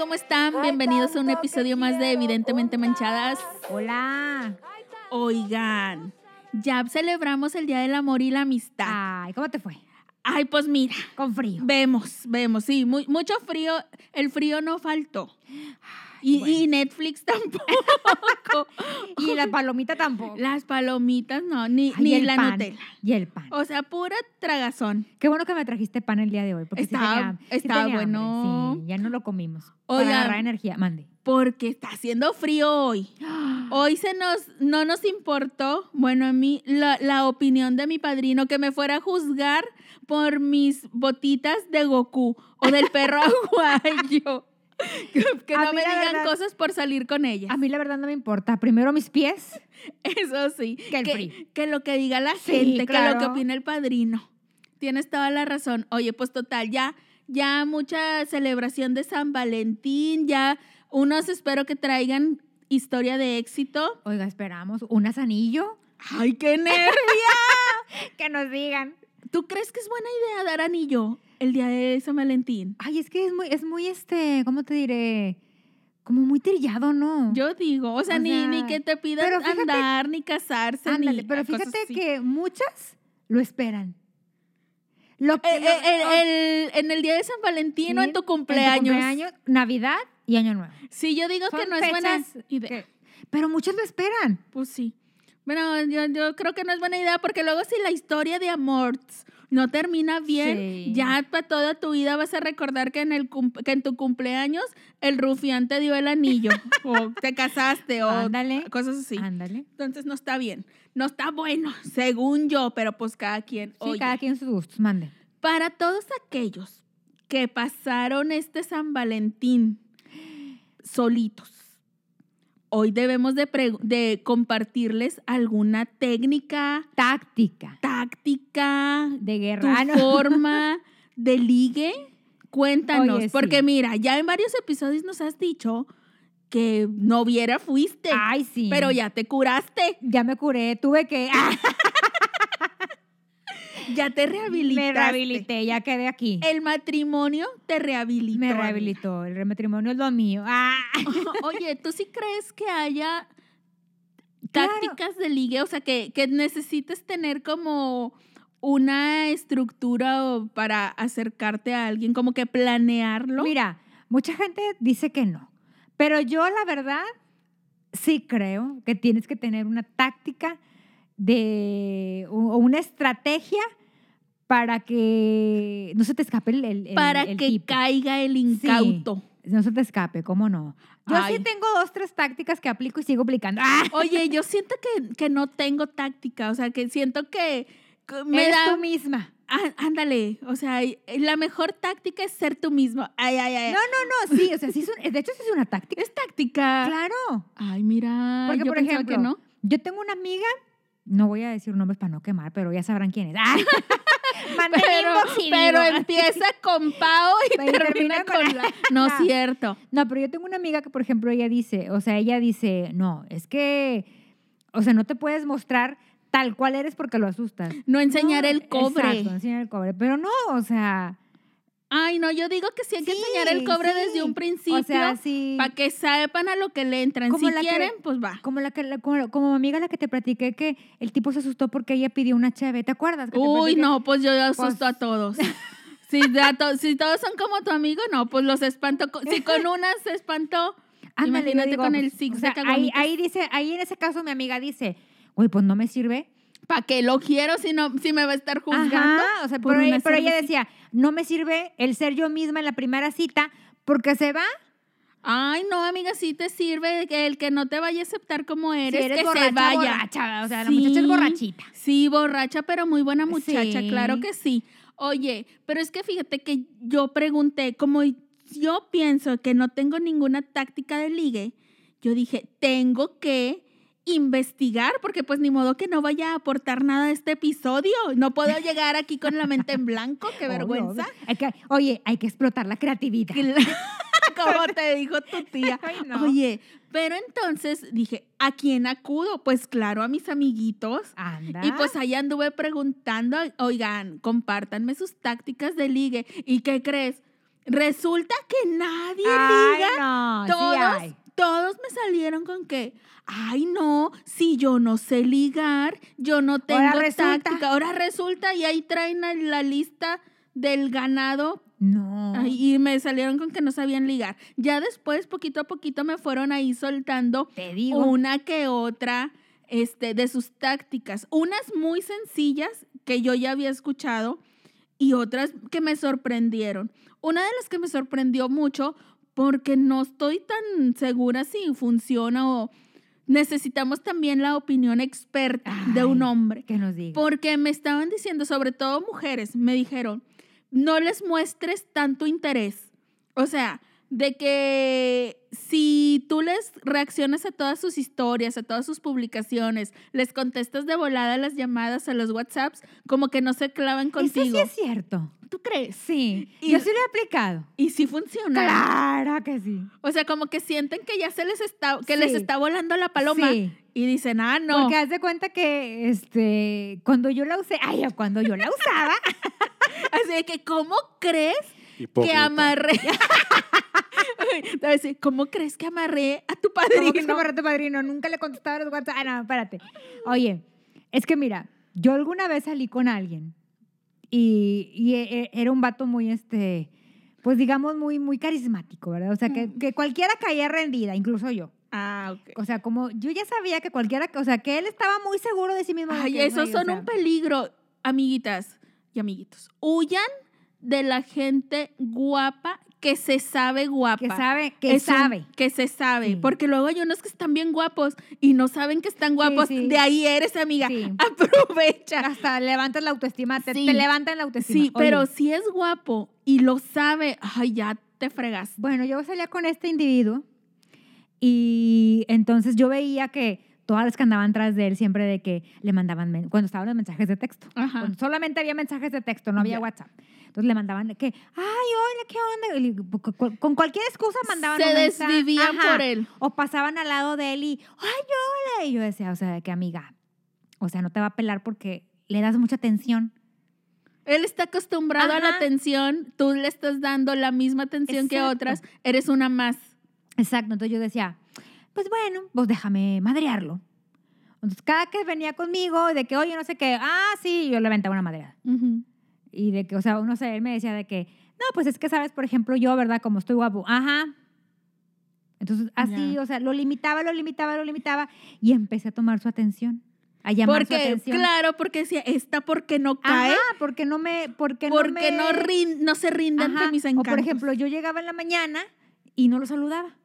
¿cómo están? Bienvenidos a un episodio más de Evidentemente Manchadas. Hola. Oigan, ya celebramos el Día del Amor y la Amistad. Ay, ¿cómo te fue? Ay, pues mira, Con frío. vemos, vemos, sí, muy- mucho frío, el frío no faltó. Y, y Netflix tampoco. Y la palomita tampoco. Las palomitas no, ni, Ay, ni el la pan. Nutella. Y el pan. O sea, pura tragazón. Qué bueno que me trajiste pan el día de hoy. Porque sí sí hambre. bueno. Sí, ya no lo comimos. Oigan. Para agarrar energía. Mande. Porque está haciendo frío hoy. Hoy se nos, no nos importó, bueno, a mí, la, la opinión de mi padrino que me fuera a juzgar por mis botitas de Goku o del perro aguayo. Que, que no me digan verdad- cosas por salir con ellas. A mí la verdad no me importa. Primero mis pies. Eso sí. Que el frío. que lo que diga la Sí, gente, que lo que claro. opine el padrino. Tienes toda la razón. Oye, pues total, ya, ya mucha celebración de San Valentín, ya unos espero que traigan historia de éxito. Oiga, esperamos. ¿Unas anillo? ¡Ay, qué nervio! Que nos digan. ¿Tú crees que es buena idea dar anillo el día de San Valentín? Ay, es que es muy, es muy este, ¿cómo te diré? Como muy trillado, ¿no? Yo digo, o sea, O ni, sea, ni que te pidan fíjate- andar, ni casarse, Ándale, ni pero fíjate que muchas lo esperan. Lo que, Eh, eh, el- el- en el día de San Valentín o en tu cumpleaños. cumpleaños, Navidad y Año Nuevo. Sí, yo digo que no es buena idea. que- pero muchos lo esperan. Pues sí. Bueno, yo, yo creo que no es buena idea porque luego si la historia de amor no termina bien, Sí. ya para toda tu vida vas a recordar que en, el que en tu cumpleaños el rufián te dio el anillo o te casaste o Ándale. cosas así. Ándale. Entonces no está bien. No está bueno, según yo, pero pues cada quien. Sí, Oye, cada quien sus gustos, mande. para todos aquellos que pasaron este San Valentín solitos, hoy debemos de, compartirles alguna técnica, Táctica táctica, de tu guerra. Ah, no. forma de ligue. Cuéntanos, Oye, sí. porque mira, ya en varios episodios nos has dicho que noviera fuiste, Ay, sí. pero ya te curaste, Ya me curé, tuve que... Ya te rehabilitaste. me rehabilité, ya quedé aquí. El matrimonio te rehabilitó. me rehabilitó, el matrimonio es lo mío. Ah. Oye, ¿tú sí crees que haya Claro. tácticas de ligue? O sea, que, que necesites tener como una estructura para acercarte a alguien, como que planearlo. Mira, mucha gente dice que no, pero yo la verdad sí creo que tienes que tener una táctica de o una estrategia para que no se te escape el, para el que tipo. caiga el incauto. No se te escape, ¿cómo no? Yo Ay. sí tengo dos, tres tácticas que aplico y sigo aplicando. ¡Ah! Oye, yo siento que, que no tengo táctica, o sea, que siento que me Eres da... tú misma. Ah, ándale, o sea, la mejor táctica es ser tú mismo. Ay, ay, ay. No, no, no, sí, o sea, sí es un- de hecho sí es una táctica. Es táctica. Claro. Ay, mira, Porque, yo por ejemplo, que no. yo tengo una amiga, no voy a decir nombres para no quemar, pero ya sabrán quién es. ¡Ah! Pero, empieza con Pau y termina termina con con- la... No es cierto. No, pero yo tengo una amiga que, por ejemplo, ella dice, o sea, ella dice, no, es que, o sea, no te puedes mostrar tal cual eres porque lo asustas. No enseñar No, el cobre. Exacto, enseñar el cobre. Pero no, o sea. Ay, no, yo digo que sí hay que sí, enseñar el cobre sí. desde un principio O sea, sí. para que sepan a lo que le entran. Como Si que- quieren, pues va. Como la que la- como, como mi amiga la que te platiqué que el tipo se asustó porque ella pidió una cheve, ¿te acuerdas? Que Uy, no, pues yo asusto Pues- a todos. Si, a to- si todos son como tu amigo, no, pues los espanto. Si con una se espantó, Ándale, imagínate digo, con el pues, six o sea, ahí, ahí dice, ahí en ese caso mi amiga dice, uy, pues no me sirve. ¿Para qué lo quiero si, no, si me va a estar juzgando? Ajá, o sea, pero, ella, pero decía, no me sirve el ser yo misma en la primera cita porque se va. Ay, no, amiga, sí te sirve el que no te vaya a aceptar como Si eres, que borracha, se vaya. borracha, o sea, la muchacha es borrachita. Sí, borracha, pero muy buena muchacha, Sí. claro que sí. Oye, pero es que fíjate que yo pregunté, como yo pienso que no tengo ninguna táctica de ligue, yo dije, tengo que investigar, porque pues ni modo que no vaya a aportar nada a este episodio. No puedo llegar aquí con la mente en blanco, qué vergüenza. obvio. Hay que- oye, hay que explotar la creatividad. Como te dijo tu tía. Ay, no. Oye, pero entonces dije, ¿a quién acudo? Pues claro, a mis amiguitos. Anda. Y pues ahí anduve preguntando, oigan, compártanme sus tácticas de ligue. ¿Y qué crees? Resulta que nadie Ay, liga. no, todos, hay. Todos me salieron con que, ay no, si yo no sé ligar, yo no tengo Ahora táctica. Ahora resulta y ahí traen la lista del ganado No. ay, y me salieron con que no sabían ligar. Ya después, poquito a poquito, me fueron ahí soltando te digo. una que otra este, de sus tácticas. Unas muy sencillas que yo ya había escuchado y otras que me sorprendieron. Una de las que me sorprendió mucho porque no estoy tan segura si funciona o necesitamos también la opinión experta de un hombre. que nos diga. Porque me estaban diciendo, sobre todo mujeres, me dijeron, no les muestres tanto interés. O sea, de que si tú les reaccionas a todas sus historias, a todas sus publicaciones, les contestas de volada las llamadas a los WhatsApps, como que no se clavan Eso contigo. sí es cierto. ¿Tú crees? Sí. Y- Yo sí lo he aplicado. Y sí funciona. Claro que sí. O sea, como que sienten que ya se les está, que les está volando la paloma Sí. y dicen, ah, no. Porque haz de cuenta que este, cuando yo la usé, ay, cuando yo la usaba, Así de que, ¿cómo crees que amarré. ¿Cómo crees que amarré a tu ¿cómo padrino? es que amarré a tu padrino? Nunca le contestaba los WhatsApp. Ah, no, espérate. Oye, es que mira, yo alguna vez salí con alguien y, y e- e- era un vato muy, este, pues digamos, muy, muy carismático, ¿verdad? O sea, que, que cualquiera caía rendida, incluso yo. Ah, ok. O sea, como yo ya sabía que cualquiera, o sea, que él estaba muy seguro de sí mismo. Ay, que, esos o son sea, un peligro, amiguitas y amiguitos. Huyan de la gente guapa que se sabe guapa. Que sabe, que Es un- sabe. que se sabe. Sí. Porque luego hay unos que están bien guapos y no saben que están guapos. sí. De ahí eres, amiga. Aprovecha. Hasta levantas la autoestima, te, te levantan la autoestima. Sí, Oye, pero si es guapo y lo sabe, ay, ya te fregas. Bueno, yo salía con este individuo y entonces yo veía que todas las que andaban tras de él siempre de que le mandaban, cuando estaban los mensajes de texto. Ajá. Solamente había mensajes de texto, no había Ya. WhatsApp. Entonces le mandaban de que, ay, hola, ¿qué onda? Le- con- cualquier excusa mandaban Se desvivían Ajá. por él. O pasaban al lado de él y, ay, hola. Y yo decía, o sea, de que amiga, o sea, no te va a pelar porque le das mucha atención. Él está acostumbrado a la Ajá. atención, tú le estás dando la misma atención que Exacto. otras, eres una más. Exacto, entonces yo decía, pues bueno, pues déjame madrearlo. Entonces cada que venía conmigo, de que, oye, no sé qué, ah, sí, yo le aventaba una madreada. Y de que, o sea, no sé, él me decía de que, no, pues es que sabes, por ejemplo, yo, ¿verdad? Como estoy guapo, ajá. Entonces así, Ya. o sea, lo limitaba, lo limitaba, lo limitaba y empecé a tomar su atención, a llamar su Porque, atención. claro, porque decía, esta porque no cae, Ajá, porque no me, porque, porque no, no, me... rin- no se rinde ante mis O encantos. por ejemplo, yo llegaba en la mañana y no lo saludaba.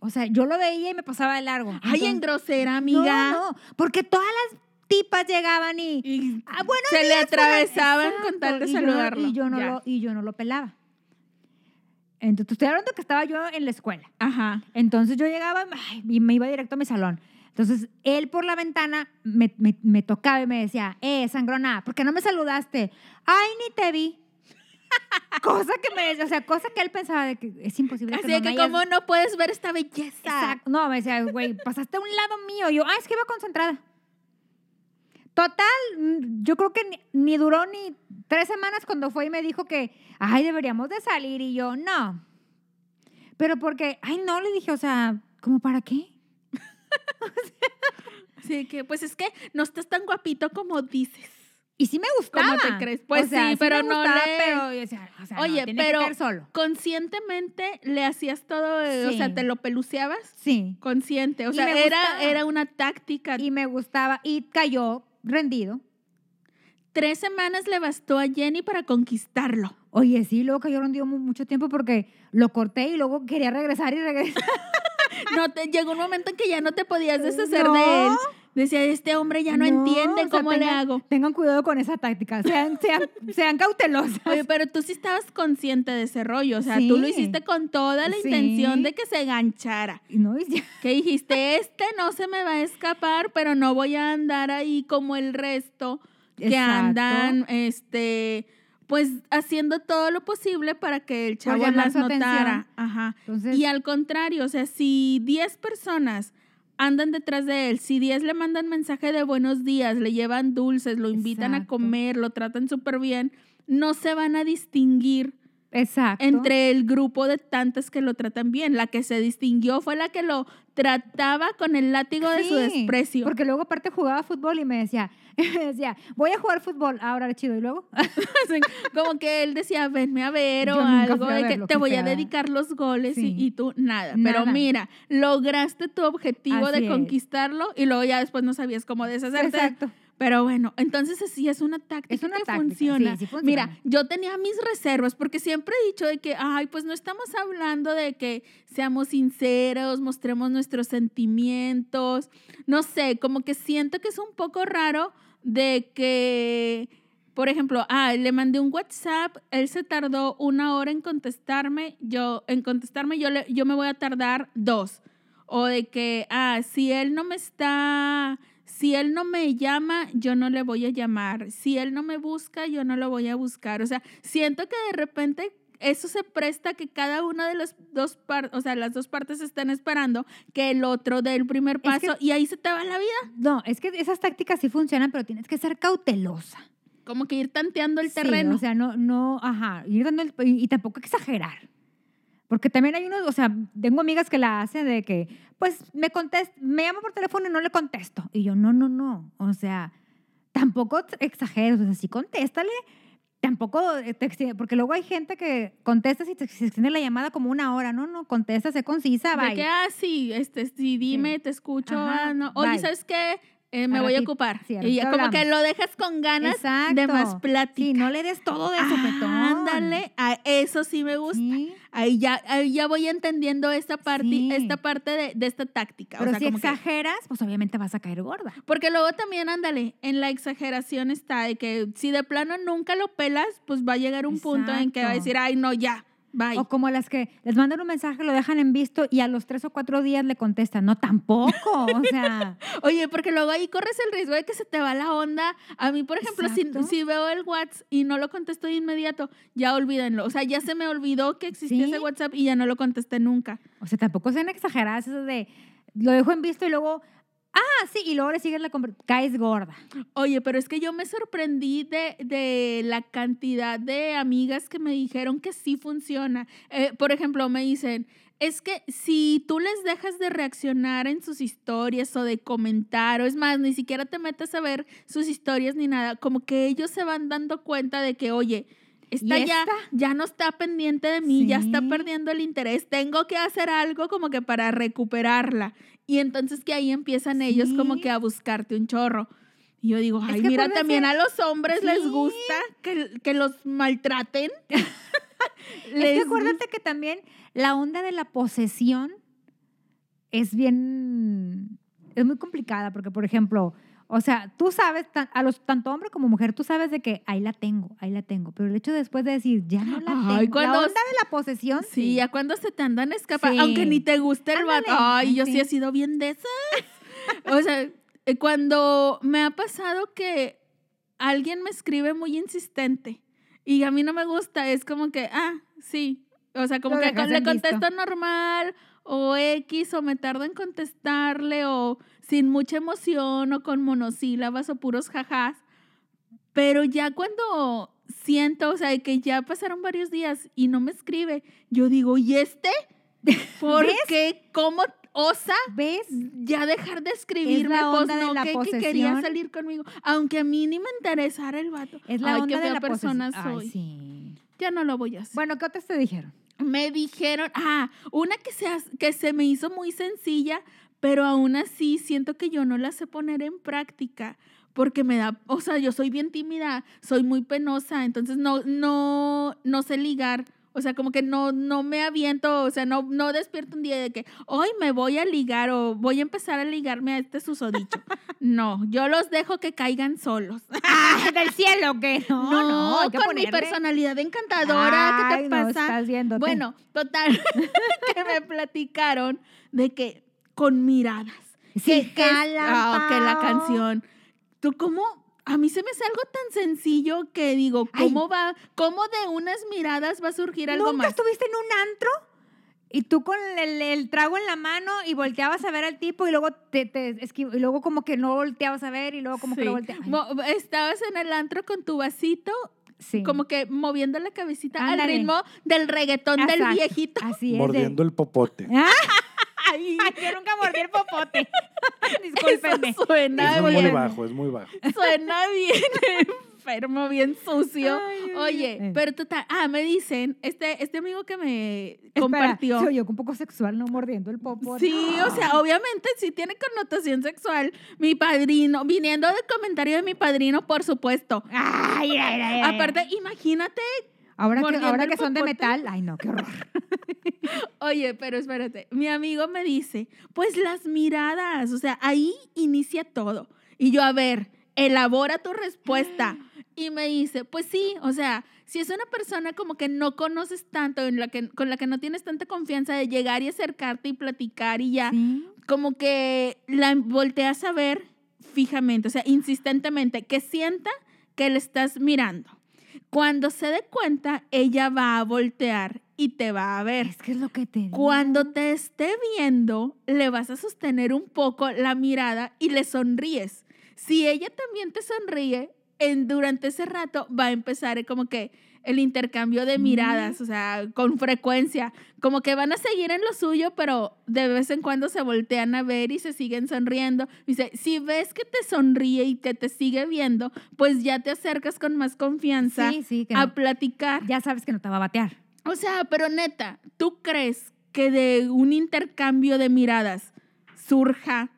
O sea, yo lo veía y me pasaba de largo. Ay, en grosera, amiga. No, no, porque todas las tipas llegaban y, Y ah, se le días, fulano". atravesaban con tal de yo saludarlo. Y yo, no lo, y yo no lo pelaba. Entonces, te estoy hablando que estaba yo en la escuela. Ajá. Entonces yo llegaba ay, y me iba directo a mi salón. Entonces él por la ventana me, me- me tocaba y me decía, eh, sangrona, ¿por qué no me saludaste? Ay, ni te vi. Cosa que me decía, o sea, cosa que él pensaba de que es imposible Así que de no que me hayas- cómo no puedes ver esta belleza. Exacto. No, me decía, güey, pasaste a un lado mío. Yo, ah, es que iba concentrada. Total, mm, yo creo que ni, ni duró ni tres semanas cuando fue y me dijo que, ay, deberíamos de salir. Y yo, no. Pero porque, ay, no, le dije, o sea, ¿cómo para qué? Así que, pues es que no estás tan guapito como dices. Y sí me gustaba. ¿Cómo te crees? Pues O sea, sí, pero me no gustaba, le- Pero, o sea, o sea, no, Oye, tiene pero- solo. Conscientemente le hacías todo, eh, o sea, Sí. te lo peluceabas. Sí. Consciente, o Y sea, era, gustaba. era una táctica. Y me gustaba. Y cayó rendido. Tres semanas le bastó a Jenny para conquistarlo. Oye, sí, luego cayó rendido mu- mucho tiempo porque lo corté y luego quería regresar y regresar. No te, llegó un momento en que ya no te podías deshacer No. de él. Decía, este hombre ya no, entiende o sea, cómo le hago. Tengan cuidado con esa táctica. Sean, sean, sean cautelosas. Oye, pero tú sí estabas consciente de ese rollo. O sea, tú lo hiciste con toda la Sí. intención de que se ganchara. No, ya- Que dijiste, este no se me va a escapar, pero no voy a andar ahí como el resto que Exacto. andan, este, pues haciendo todo lo posible para que el chavo las atención. notara. Ajá. Entonces, Y al contrario, o sea, si 10 personas andan detrás de él, si 10 le mandan mensaje de buenos días, le llevan dulces, lo invitan a comer, lo tratan súper bien, no se van a distinguir Exacto. entre el grupo de tantas que lo tratan bien. La que se distinguió fue la que lo trataba con el látigo de su desprecio. Porque luego aparte jugaba fútbol y me decía, me decía, voy a jugar fútbol, ahora chido, y luego. Como que él decía, venme a ver o Yo algo, de que te voy a dedicar los goles Sí. y, y tú nada. Pero mira, lograste tu objetivo Así de es. conquistarlo y luego ya después no sabías cómo deshacerte. Exacto. Pero bueno, entonces sí es una táctica Es una que táctica, funciona. sí, sí funciona. Mira, yo tenía mis reservas porque siempre he dicho de que, ay, pues no estamos hablando de que seamos sinceros, mostremos nuestros sentimientos. No sé, como que siento que es un poco raro de que, por ejemplo, ah, le mandé un WhatsApp, él se tardó una hora en contestarme, yo en contestarme yo le, yo me voy a tardar dos. O de que, ah, si él no me está, si él no me llama, yo no le voy a llamar. Si él no me busca, yo no lo voy a buscar. O sea, siento que de repente eso se presta que cada una de las dos partes, o sea, las dos partes están esperando que el otro dé el primer Es que- paso y ahí se te va la vida. No, es que esas tácticas sí funcionan, pero tienes que ser cautelosa. Como que ir tanteando el Sí, terreno. o sea, no, no, ajá, ir dando el- y, y tampoco exagerar. Porque también hay unos, o sea, tengo amigas que la hacen de que, pues, me contest, me llama por teléfono y no le contesto. Y yo, no, no, no. O sea, tampoco exageres, o sea, sí contéstale. Tampoco te extiende- porque luego hay gente que contestas y te, extiende la llamada como una hora. No, no, contesta, sé concisa, de bye. que, ah, sí, este, sí, dime, te escucho. Ajá, ah, no. Oye, bye. ¿sabes qué? Eh, me voy a ocupar. y ya como que lo dejas con ganas Exacto. de más plática. Sí, no le des todo de sopetón. Ándale, a eso sí me gusta. Sí. Ahí ya, ahí ya voy entendiendo esta parte, Sí. esta parte de, de esta táctica. o Pero sea, si como que- exageras, pues obviamente vas a caer gorda. porque luego también, ándale, en la exageración está de que si de plano nunca lo pelas, pues va a llegar un punto en que va a decir, ay, no, ya, bye. O como las que les mandan un mensaje, lo dejan en visto y a los tres o cuatro días le contestan. No, tampoco. O sea, Oye, porque luego ahí corres el riesgo de que se te va la onda. A mí, por ejemplo, si veo el WhatsApp y no lo contesto de inmediato, ya olvídenlo. O sea, ya se me olvidó que existía Sí. ese WhatsApp y ya no lo contesté nunca. o sea, tampoco sean exageradas eso de lo dejo en visto y luego, ah, sí, y luego le sigues la Caes gorda. Oye, pero es que yo me sorprendí de, de la cantidad de amigas que me dijeron que sí funciona. Eh, por ejemplo, me dicen, es que si tú les dejas de reaccionar en sus historias o de comentar, o es más, ni siquiera te metes a ver sus historias ni nada, como que ellos se van dando cuenta de que, oye, esta ¿Y ya, esta? ya no está pendiente de mí, ya está Sí. perdiendo el interés, tengo que hacer algo como que para recuperarla. Y entonces que ahí empiezan ellos como que a buscarte un chorro. Y yo digo, Es ay, que mira, también a los hombres les gusta que, que los maltraten. es Les que acuérdate que también la onda de la posesión es bien, es muy complicada porque, por ejemplo, o sea, tú sabes, a los, tanto hombre como mujer, tú sabes de que ahí la tengo, ahí la tengo, pero el hecho después de decir, ya no la Ay, tengo, cuando- la onda de la posesión, Sí, ya cuando se te andan escapando, Sí. aunque ni te guste el vato. Ay, yo sí. he sido bien de esas. o sea, eh, cuando me ha pasado que alguien me escribe muy insistente y a mí no me gusta, es como que, ah, sí. O sea, como Lo que le visto. contesto normal o X o me tardo en contestarle o sin mucha emoción o con monosílabas o puros jajás. Pero ya cuando siento, o sea, que ya pasaron varios días y no me escribe, yo digo, ¿y este? ¿Por ¿Ves? qué? ¿Cómo osa ¿ves? ya dejar de escribirme? la Pues onda de no, la que, que quería salir conmigo. Aunque a mí ni me interesara el vato. Es la Ay, onda qué de la persona posesión. soy. Ay, sí. Ya no lo voy a hacer. Bueno, ¿qué otras te dijeron? Me dijeron, ah, una que se, que se me hizo muy sencilla, pero aún así siento que yo no la sé poner en práctica porque me da, o sea, yo soy bien tímida, soy muy penosa, entonces no, no, no sé ligar. O sea, como que no, no me aviento, o sea, no, no despierto un día de que hoy me voy a ligar o voy a empezar a ligarme a este susodicho. No, yo los dejo que caigan solos. ¡Ah, del cielo que no! No, hay que con mi personalidad encantadora, ¿qué te no, pasa? estás viéndote. Bueno, total, que me platicaron de que con miradas. Sí, que, que es- jala, ah, que la canción. ¿Tú cómo? A mí se me hace algo tan sencillo que digo, Ay. ¿cómo va? ¿Cómo de unas miradas va a surgir algo ¿Nunca más? estuviste en un antro? Y tú con el, el trago en la mano y volteabas a ver al tipo y luego te, te y luego como que no volteabas a ver y luego como que lo volteabas. Estabas en el antro con tu vasito Sí. como que moviendo la cabecita al ritmo del reggaetón del viejito. Así es. de- Mordiendo el popote. ¡Ah! Ay, yo nunca mordí el popote. Discúlpenme. eso suena Es muy bien. bajo, es muy bajo. Suena bien enfermo, bien sucio. Ay, Oye, ay. pero total, ah, me dicen, este, este amigo que me Espera, compartió. Se oyó un poco sexual, no mordiendo el popote. Sí, o sea, obviamente sí tiene connotación sexual. Mi padrino, viniendo del comentario de mi padrino, por supuesto. Ay, ay, ay. Aparte, imagínate, ahora que, ahora que son de metal, ay no, qué horror. oye, pero espérate, mi amigo me dice, pues las miradas, o sea, ahí inicia todo. Y yo, a ver, elabora tu respuesta. Y me dice, pues sí, o sea, si es una persona como que no conoces tanto, en la que, con la que no tienes tanta confianza de llegar y acercarte y platicar y ya, Sí. como que la volteas a ver fijamente, o sea, insistentemente, que sienta que le estás mirando. Cuando se dé cuenta, ella va a voltear y te va a ver. Es que es lo que te digo. Cuando te esté viendo, le vas a sostener un poco la mirada y le sonríes. Si ella también te sonríe, en, durante ese rato va a empezar como que el intercambio de miradas, o sea, con frecuencia, como que van a seguir en lo suyo, pero de vez en cuando se voltean a ver y se siguen sonriendo. Dice, si ves que te sonríe y que te sigue viendo, pues ya te acercas con más confianza Sí, sí, que a no- platicar. ya sabes que no te va a batear. O sea, pero neta, ¿tú crees que de un intercambio de miradas surja?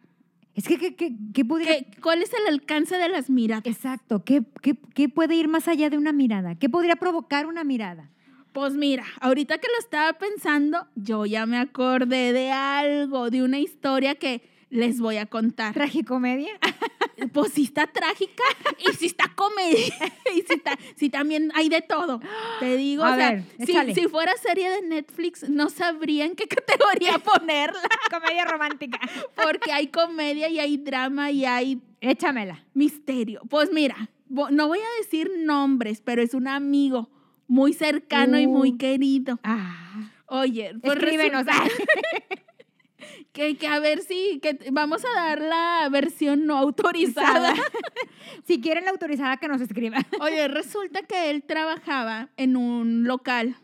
Es que, ¿qué, qué, qué podría- ¿Qué, ¿Cuál es el alcance de las miradas? Exacto, ¿qué, qué, qué puede ir más allá de una mirada? ¿Qué podría provocar una mirada? Pues mira, ahorita que lo estaba pensando, yo ya me acordé de algo, de una historia que les voy a contar. ¿Tragicomedia? Pues sí está trágica y sí está comedia y sí, está- también hay de todo. Te digo, A o sea, si, si fuera serie de Netflix, no sabría en qué categoría ponerla. Comedia romántica. Porque hay comedia y hay drama y hay Échamela. misterio. Pues mira, no voy a decir nombres, pero es un amigo muy cercano y muy Uh. querido. Ah, Oye, pues escríbenos. resulta que, que a ver si que vamos a dar la versión no autorizada. si quieren la autorizada, que nos escriba. Oye, resulta que él trabajaba en un local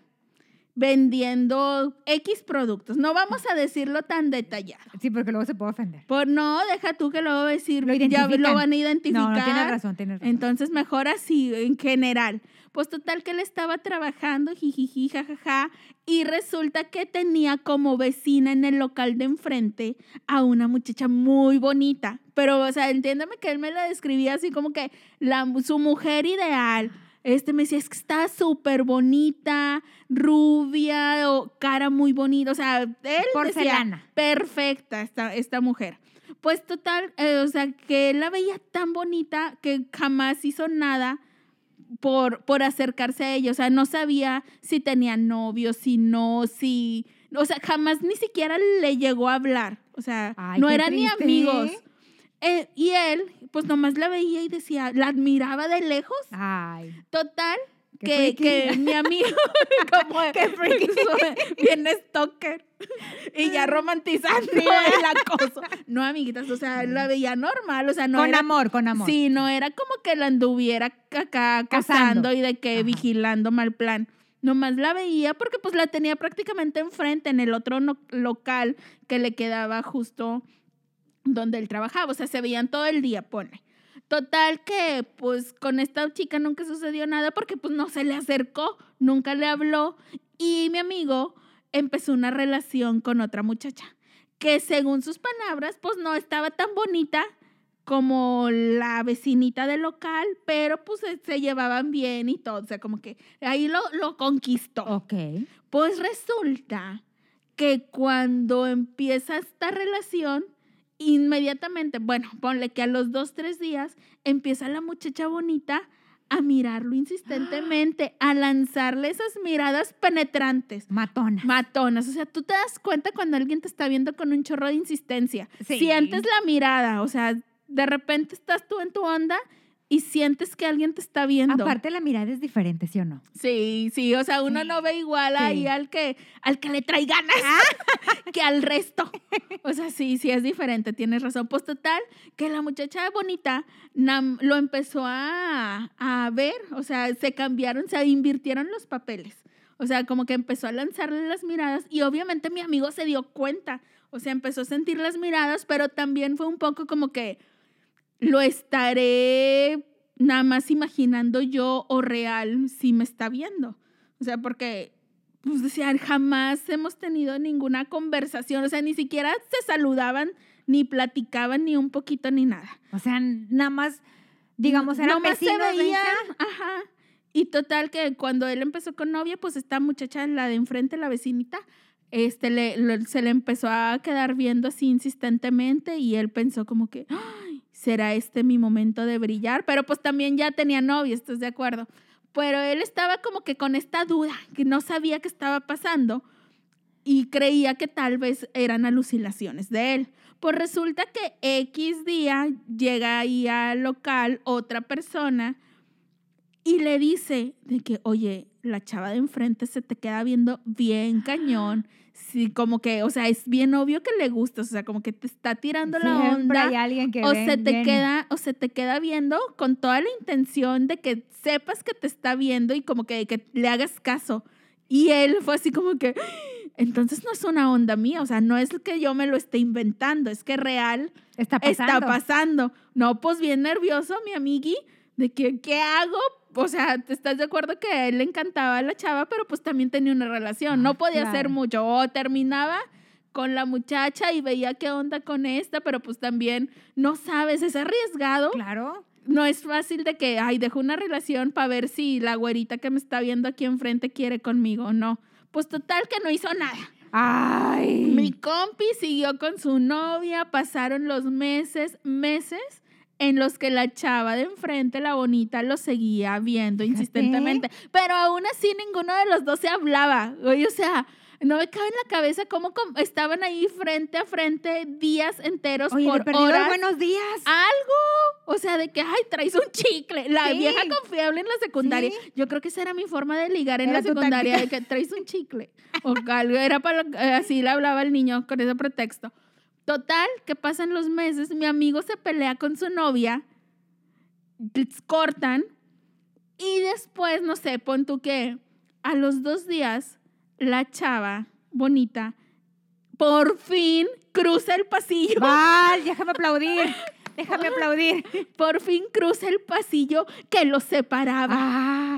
vendiendo X productos. No vamos a decirlo tan detallado. Sí, porque luego se puede ofender. Por no, deja tú que a decir, Lo ya lo van a identificar. No, no tienes razón, tienes razón. Entonces, mejor así, en general. Pues total que él estaba trabajando, jijiji, jajaja, y resulta que tenía como vecina en el local de enfrente a una muchacha muy bonita. Pero, o sea, entiéndame que él me la describía así como que la, su mujer ideal. Este me decía, es que está súper bonita, rubia, o cara muy bonita. O sea, él decía, Porcelana. perfecta esta, esta mujer. Pues total, eh, o sea, que él la veía tan bonita que jamás hizo nada por, por acercarse a ella. O sea, no sabía si tenía novio, si no, si... O sea, jamás ni siquiera le llegó a hablar. O sea, Ay, no eran ni amigos. Eh, y él, pues nomás la veía y decía, la admiraba de lejos. Ay. Total, que, que mi amigo, como Qué freaky. bien stalker, y ya romantizando el acoso. No, amiguitas, o sea, la veía normal, o sea, no con era... amor, con amor. Sí, no era como que la anduviera acá Cazando. cazando y de que Ajá. vigilando mal plan. Nomás la veía porque pues la tenía prácticamente enfrente en el otro no- local que le quedaba justo donde él trabajaba. O sea, se veían todo el día, pone. Total que pues con esta chica nunca sucedió nada porque pues no se le acercó, nunca le habló y mi amigo empezó una relación con otra muchacha que según sus palabras pues no estaba tan bonita como la vecinita del local, pero pues se, llevaban bien y todo, o sea, como que ahí lo, lo conquistó. Ok. Pues resulta que cuando empieza esta relación, inmediatamente, bueno, ponle que a los dos, tres días, empieza la muchacha bonita a mirarlo insistentemente, a lanzarle esas miradas penetrantes. Matona. Matonas, o sea, tú te das cuenta cuando alguien te está viendo con un chorro de insistencia. Sí. Sientes la mirada, o sea, de repente estás tú en tu onda y sientes que alguien te está viendo. Aparte la mirada es diferente, ¿sí o no? Sí, sí, o sea, uno no ve igual ahí al que al que le trae ganas que al resto. O sea, sí, sí es diferente, tienes razón. Pues total, que la muchacha bonita nam- lo empezó a, a ver, o sea, se cambiaron, se invirtieron los papeles. O sea, como que empezó a lanzarle las miradas y obviamente mi amigo se dio cuenta. O sea, empezó a sentir las miradas, pero también fue un poco como que lo estaré nada más imaginando yo o real si me está viendo. O sea, porque, pues decía, jamás hemos tenido ninguna conversación, o sea, ni siquiera se saludaban, ni platicaban, ni un poquito, ni nada. O sea, nada más, digamos, eran Nomás se vecinos. veían, ¿verdad? ajá. Y total que cuando él empezó con novia, pues esta muchacha, la de enfrente, la vecinita, este, le, le- se le empezó a quedar viendo así insistentemente y él pensó como que, "Ay, ¿será este mi momento de brillar? Pero pues también ya tenía novia, ¿estás de acuerdo? Pero él estaba como que con esta duda, que no sabía qué estaba pasando y creía que tal vez eran alucinaciones de él. Pues resulta que X día llega ahí al local otra persona y le dice de que, oye, la chava de enfrente se te queda viendo bien cañón. Sí, como que, o sea, es bien obvio que le gusta, o sea, como que te está tirando la onda hay alguien que o se te viene. queda o se te queda viendo con toda la intención de que sepas que te está viendo y como que, que le hagas caso. Y él fue así como que, entonces no es una onda mía, o sea, no es que yo me lo esté inventando, es que real Está pasando. está pasando. No, pues bien nervioso, mi amigui, de que, ¿qué hago? O sea, ¿te estás de acuerdo que a él le encantaba a la chava, pero pues también tenía una relación? No Ah, podía hacer mucho. O terminaba con la muchacha y veía qué onda con esta, pero pues también no sabes, es arriesgado. Claro. No es fácil de que, ay, dejo una relación para ver si la güerita que me está viendo aquí enfrente quiere conmigo o no. Pues total que no hizo nada. Ay. Mi compi siguió con su novia, pasaron los meses, meses en los que la chava de enfrente, la bonita, lo seguía viendo Fíjate. insistentemente. Pero aún así ninguno de los dos se hablaba. Oye, o sea, no me cabe en la cabeza cómo estaban ahí frente a frente días enteros Oye, por horas. buenos días. Algo, o sea, de que, ay, traes un chicle. La Sí. vieja confiable en la secundaria. Sí. Yo creo que esa era mi forma de ligar en Era la secundaria, de que traes un chicle. O algo, era para, lo- eh, así le hablaba el niño con ese pretexto. Total, que pasan los meses, mi amigo se pelea con su novia, cortan y después, no sé, pon tú que a los dos días la chava bonita por fin cruza el pasillo. Val, déjame aplaudir. Déjame aplaudir. por fin cruza el pasillo que los separaba,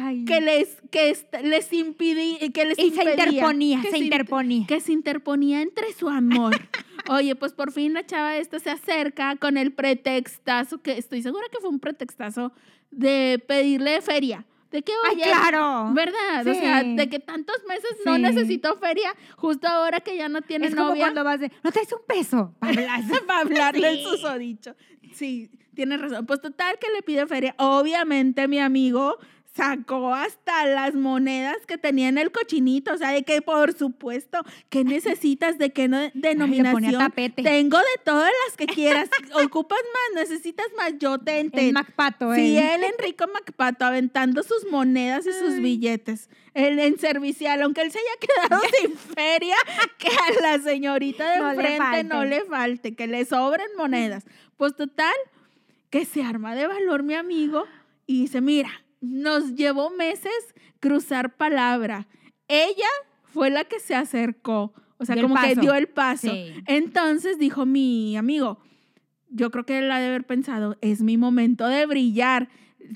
Ay. que les, que les impidía, que les y se interponía, que se interponía. que se interponía entre su amor. Oye, pues por fin la chava esta se acerca con el pretextazo, que estoy segura que fue un pretextazo de pedirle feria. De que, Ay, oye, claro. ¿verdad? O sea, de que tantos meses no necesito feria, justo ahora que ya no tiene Es como novia. cuando vas de, no traes un peso. para hablar". para hablarle el Sí. susodicho. Sí, tienes razón. Pues total que le pide feria. Obviamente mi amigo sacó hasta las monedas que tenía en el cochinito. O sea, de que por supuesto, ¿qué necesitas? ¿De qué no- Ay, denominación? tapete. Tengo de todas las que quieras. Ocupas más, necesitas más, yo te El entiendo. Macpato, Sí, eh. él, Enrico Macpato, aventando sus monedas y sus Ay. billetes. Él en servicial, aunque él se haya quedado sin feria, que a la señorita de No le enfrente no le falte, que le sobren monedas. Pues total, que se arma de valor mi amigo y dice, mira, nos llevó meses cruzar palabra. Ella fue la que se acercó, o sea, como que dio el paso. Sí. Entonces dijo mi amigo, yo creo que él ha de haber pensado, es mi momento de brillar.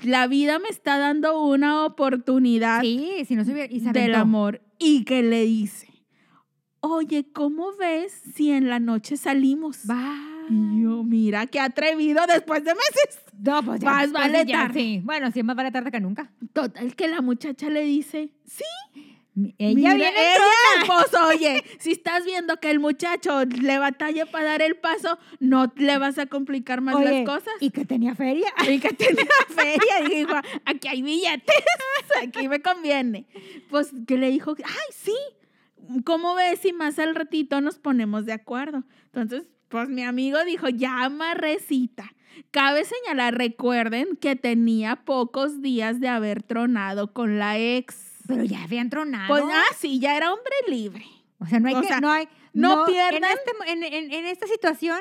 La vida me está dando una oportunidad Sí, si no se hubiera. Y se del amor. Y que le dice, oye, ¿cómo ves si en la noche salimos? Va. Y yo, mira, qué atrevido después de meses. No, pues ya. Más pues vale ya, tarde. Sí. Bueno, sí, más vale tarde que nunca. Total, que la muchacha le dice, sí. Ella mira, viene ella, pues oye, si estás viendo que el muchacho le batalla para dar el paso, no le vas a complicar más Oye, las cosas. Y que tenía feria. Y que tenía feria y dijo, aquí hay billetes, aquí me conviene. Pues que le dijo, ay, sí, ¿cómo ves si más al ratito nos ponemos de acuerdo? Entonces, pues mi amigo dijo, ya amarrecita. Cabe señalar, recuerden que tenía pocos días de haber tronado con la ex. Pero ya habían tronado. Pues, ah, sí, ya era hombre libre. o sea, no hay o que, sea, no hay, no En, pierdan- este- en- en- en esta situación,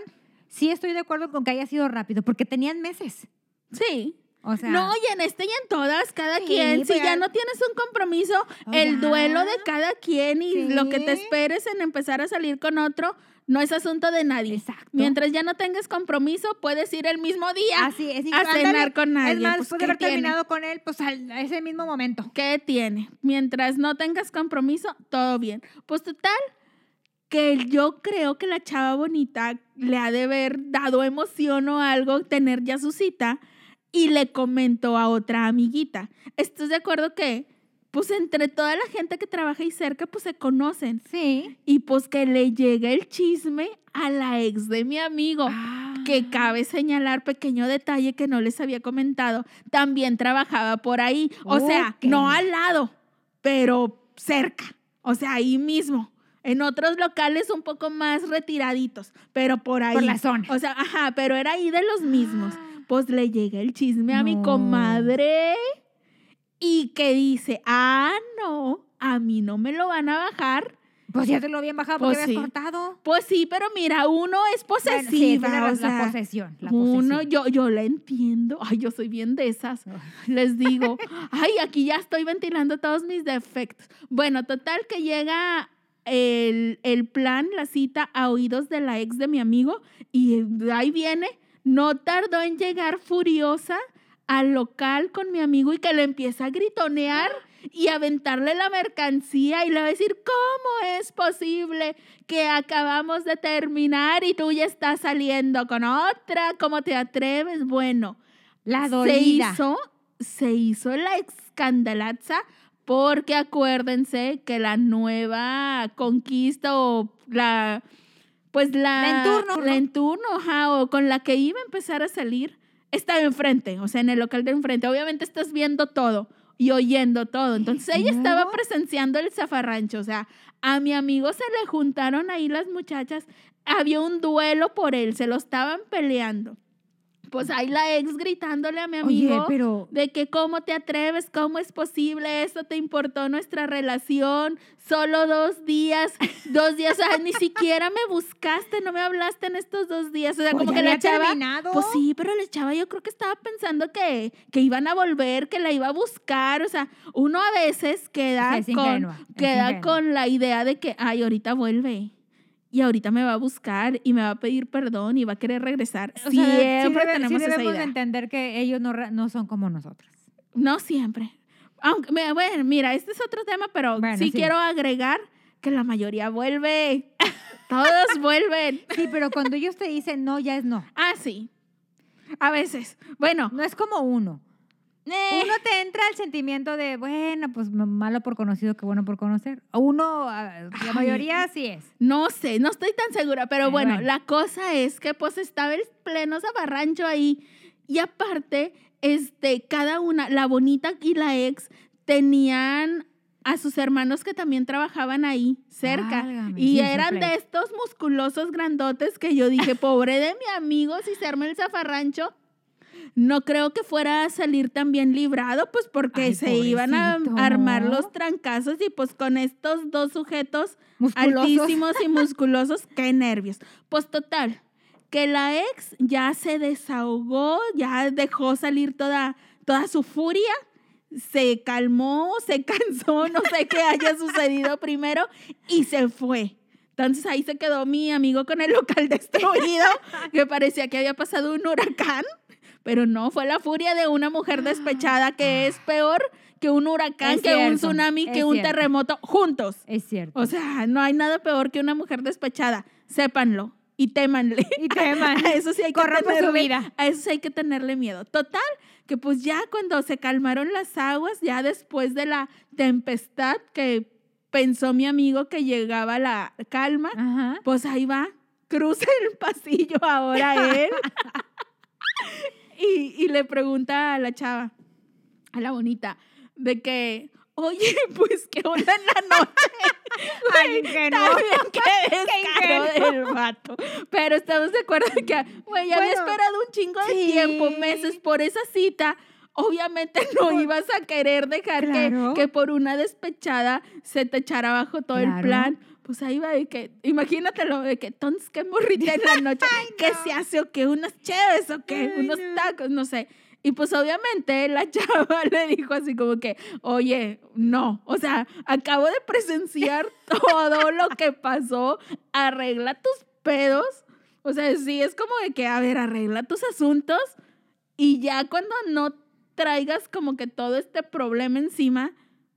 sí estoy de acuerdo con que haya sido rápido, porque tenían meses. Sí. O sea, no, y en este y en todas, cada Sí, quien. Si ya no tienes un compromiso, Oh, el duelo de cada quien y lo que te esperes en empezar a salir con otro, no es asunto de nadie. Exacto. Mientras ya no tengas compromiso, puedes ir el mismo día así es. a ándale, cenar con nadie. Es más, Pues, después ¿qué de haber tiene? terminado con él, pues al, a ese mismo momento. ¿Qué tiene? Mientras no tengas compromiso, todo bien. Pues total, que yo creo que la chava bonita le ha de haber dado emoción o algo tener ya su cita y le comentó a otra amiguita. ¿Estás de acuerdo que, pues entre toda la gente que trabaja ahí cerca, pues se conocen? Sí. Y pues que le llega el chisme a la ex de mi amigo. Que cabe señalar, pequeño detalle que no les había comentado, también trabajaba por ahí. O sea, no al lado, pero cerca. O sea, ahí mismo. En otros locales un poco más retiraditos, pero por ahí. Por la zona. O sea, ajá, pero era ahí de los mismos. Ah. Pues le llega el chisme a mi comadre y que dice, ah, no, a mí no me lo van a bajar. Pues ya te lo habían bajado porque Pues habías sí. cortado. Pues sí, pero mira, uno es Bueno, sí, posesiva. tiene o razón, sea, la posesión. La uno, posesión. yo, yo la entiendo. Ay, yo soy bien de esas. Les digo, ay, aquí ya estoy ventilando todos mis defectos. Bueno, total que llega el, el plan, la cita a oídos de la ex de mi amigo y ahí viene. No tardó en llegar furiosa al local con mi amigo y que le empieza a gritonear y aventarle la mercancía y le va a decir, ¿cómo es posible que acabamos de terminar y tú ya estás saliendo con otra? ¿Cómo te atreves? Bueno, La se hizo, se hizo la escandalaza porque acuérdense que la nueva conquista o la, pues la... La en turno, La ¿no? en turno, ajá, o con la que iba a empezar a salir, estaba enfrente, o sea, en el local de enfrente. Obviamente estás viendo todo y oyendo todo. Entonces ella estaba presenciando el zafarrancho, o sea, a mi amigo se le juntaron ahí las muchachas, había un duelo por él, se lo estaban peleando. Pues ahí la ex gritándole a mi amigo Oye, pero de que cómo te atreves, cómo es posible, eso te importó nuestra relación, solo dos días, dos días, o sea, ni siquiera me buscaste, no me hablaste en estos dos días, o sea, pues como que la chava, terminado. pues sí, pero la chava yo creo que estaba pensando que, que iban a volver, que la iba a buscar, o sea, uno a veces queda, con, ingenua, queda con la idea de que, ay, ahorita vuelve. Y ahorita me va a buscar y me va a pedir perdón y va a querer regresar. O sea, sí Siempre debe- sí tenemos esa debemos entender que ellos no, no son como nosotros. No siempre. Aunque, bueno, mira, este es otro tema, pero Bueno, sí, sí. quiero agregar que la mayoría vuelve. Todos vuelven. Sí, pero cuando ellos te dicen no, ya es no. Ah, sí. A veces. Bueno, No es como uno. Eh, Uno te entra el sentimiento de, bueno, pues malo por conocido que bueno por conocer. Uno, ah, la Ay. mayoría sí es. no sé, no estoy tan segura, pero bueno, bueno. la cosa es que pues estaba el pleno zafarrancho ahí y aparte, este, cada una, la bonita y la ex, tenían a sus hermanos que también trabajaban ahí cerca. Válgame, Y eran de estos musculosos grandotes que yo dije, pobre de mi amigo, si se arma el zafarrancho, no creo que fuera a salir tan bien librado, pues porque Ay, se iban a armar los trancazos y pues con estos dos sujetos Musculosos. altísimos y musculosos, qué nervios. Pues total, que la ex ya se desahogó, ya dejó salir toda, toda su furia, se calmó, se cansó, no sé qué haya sucedido primero y se fue. Entonces ahí se quedó mi amigo con el local destruido, que parecía que había pasado un huracán, pero no, fue la furia de una mujer despechada que es peor que un huracán, Es que un tsunami, que un cierto. terremoto, juntos. Es cierto. O sea, no hay nada peor que una mujer despechada. Sépanlo y témanle. y teman. A eso sí hay que Corran por su tenerle, vida. a eso sí hay que tenerle miedo. Total, que pues ya cuando se calmaron las aguas, ya después de la tempestad que pensó mi amigo que llegaba la calma, Ajá. pues ahí va, cruza el pasillo ahora él. y, y le pregunta a la chava, a la bonita, de que, oye, pues qué onda en la noche. Ay, ingenuo. Qué ingenuo. del vato. Pero estamos de acuerdo que, güey, ya había esperado un chingo de sí. tiempo, meses por esa cita. Obviamente no Por- ibas a querer dejar que, Claro. que por una despechada se te echara abajo todo el plan. Pues ahí va de que, imagínatelo, de que entonces qué morrita en la noche, ¿qué no. se hace o qué? ¿Unas chéves o qué? Ay, ¿Unos no. tacos? No sé. Y pues obviamente la chava le dijo así como que, oye, no, o sea, acabo de presenciar todo lo que pasó, arregla tus pedos. O sea, sí, es como de que, a ver, arregla tus asuntos y ya cuando no traigas como que todo este problema encima,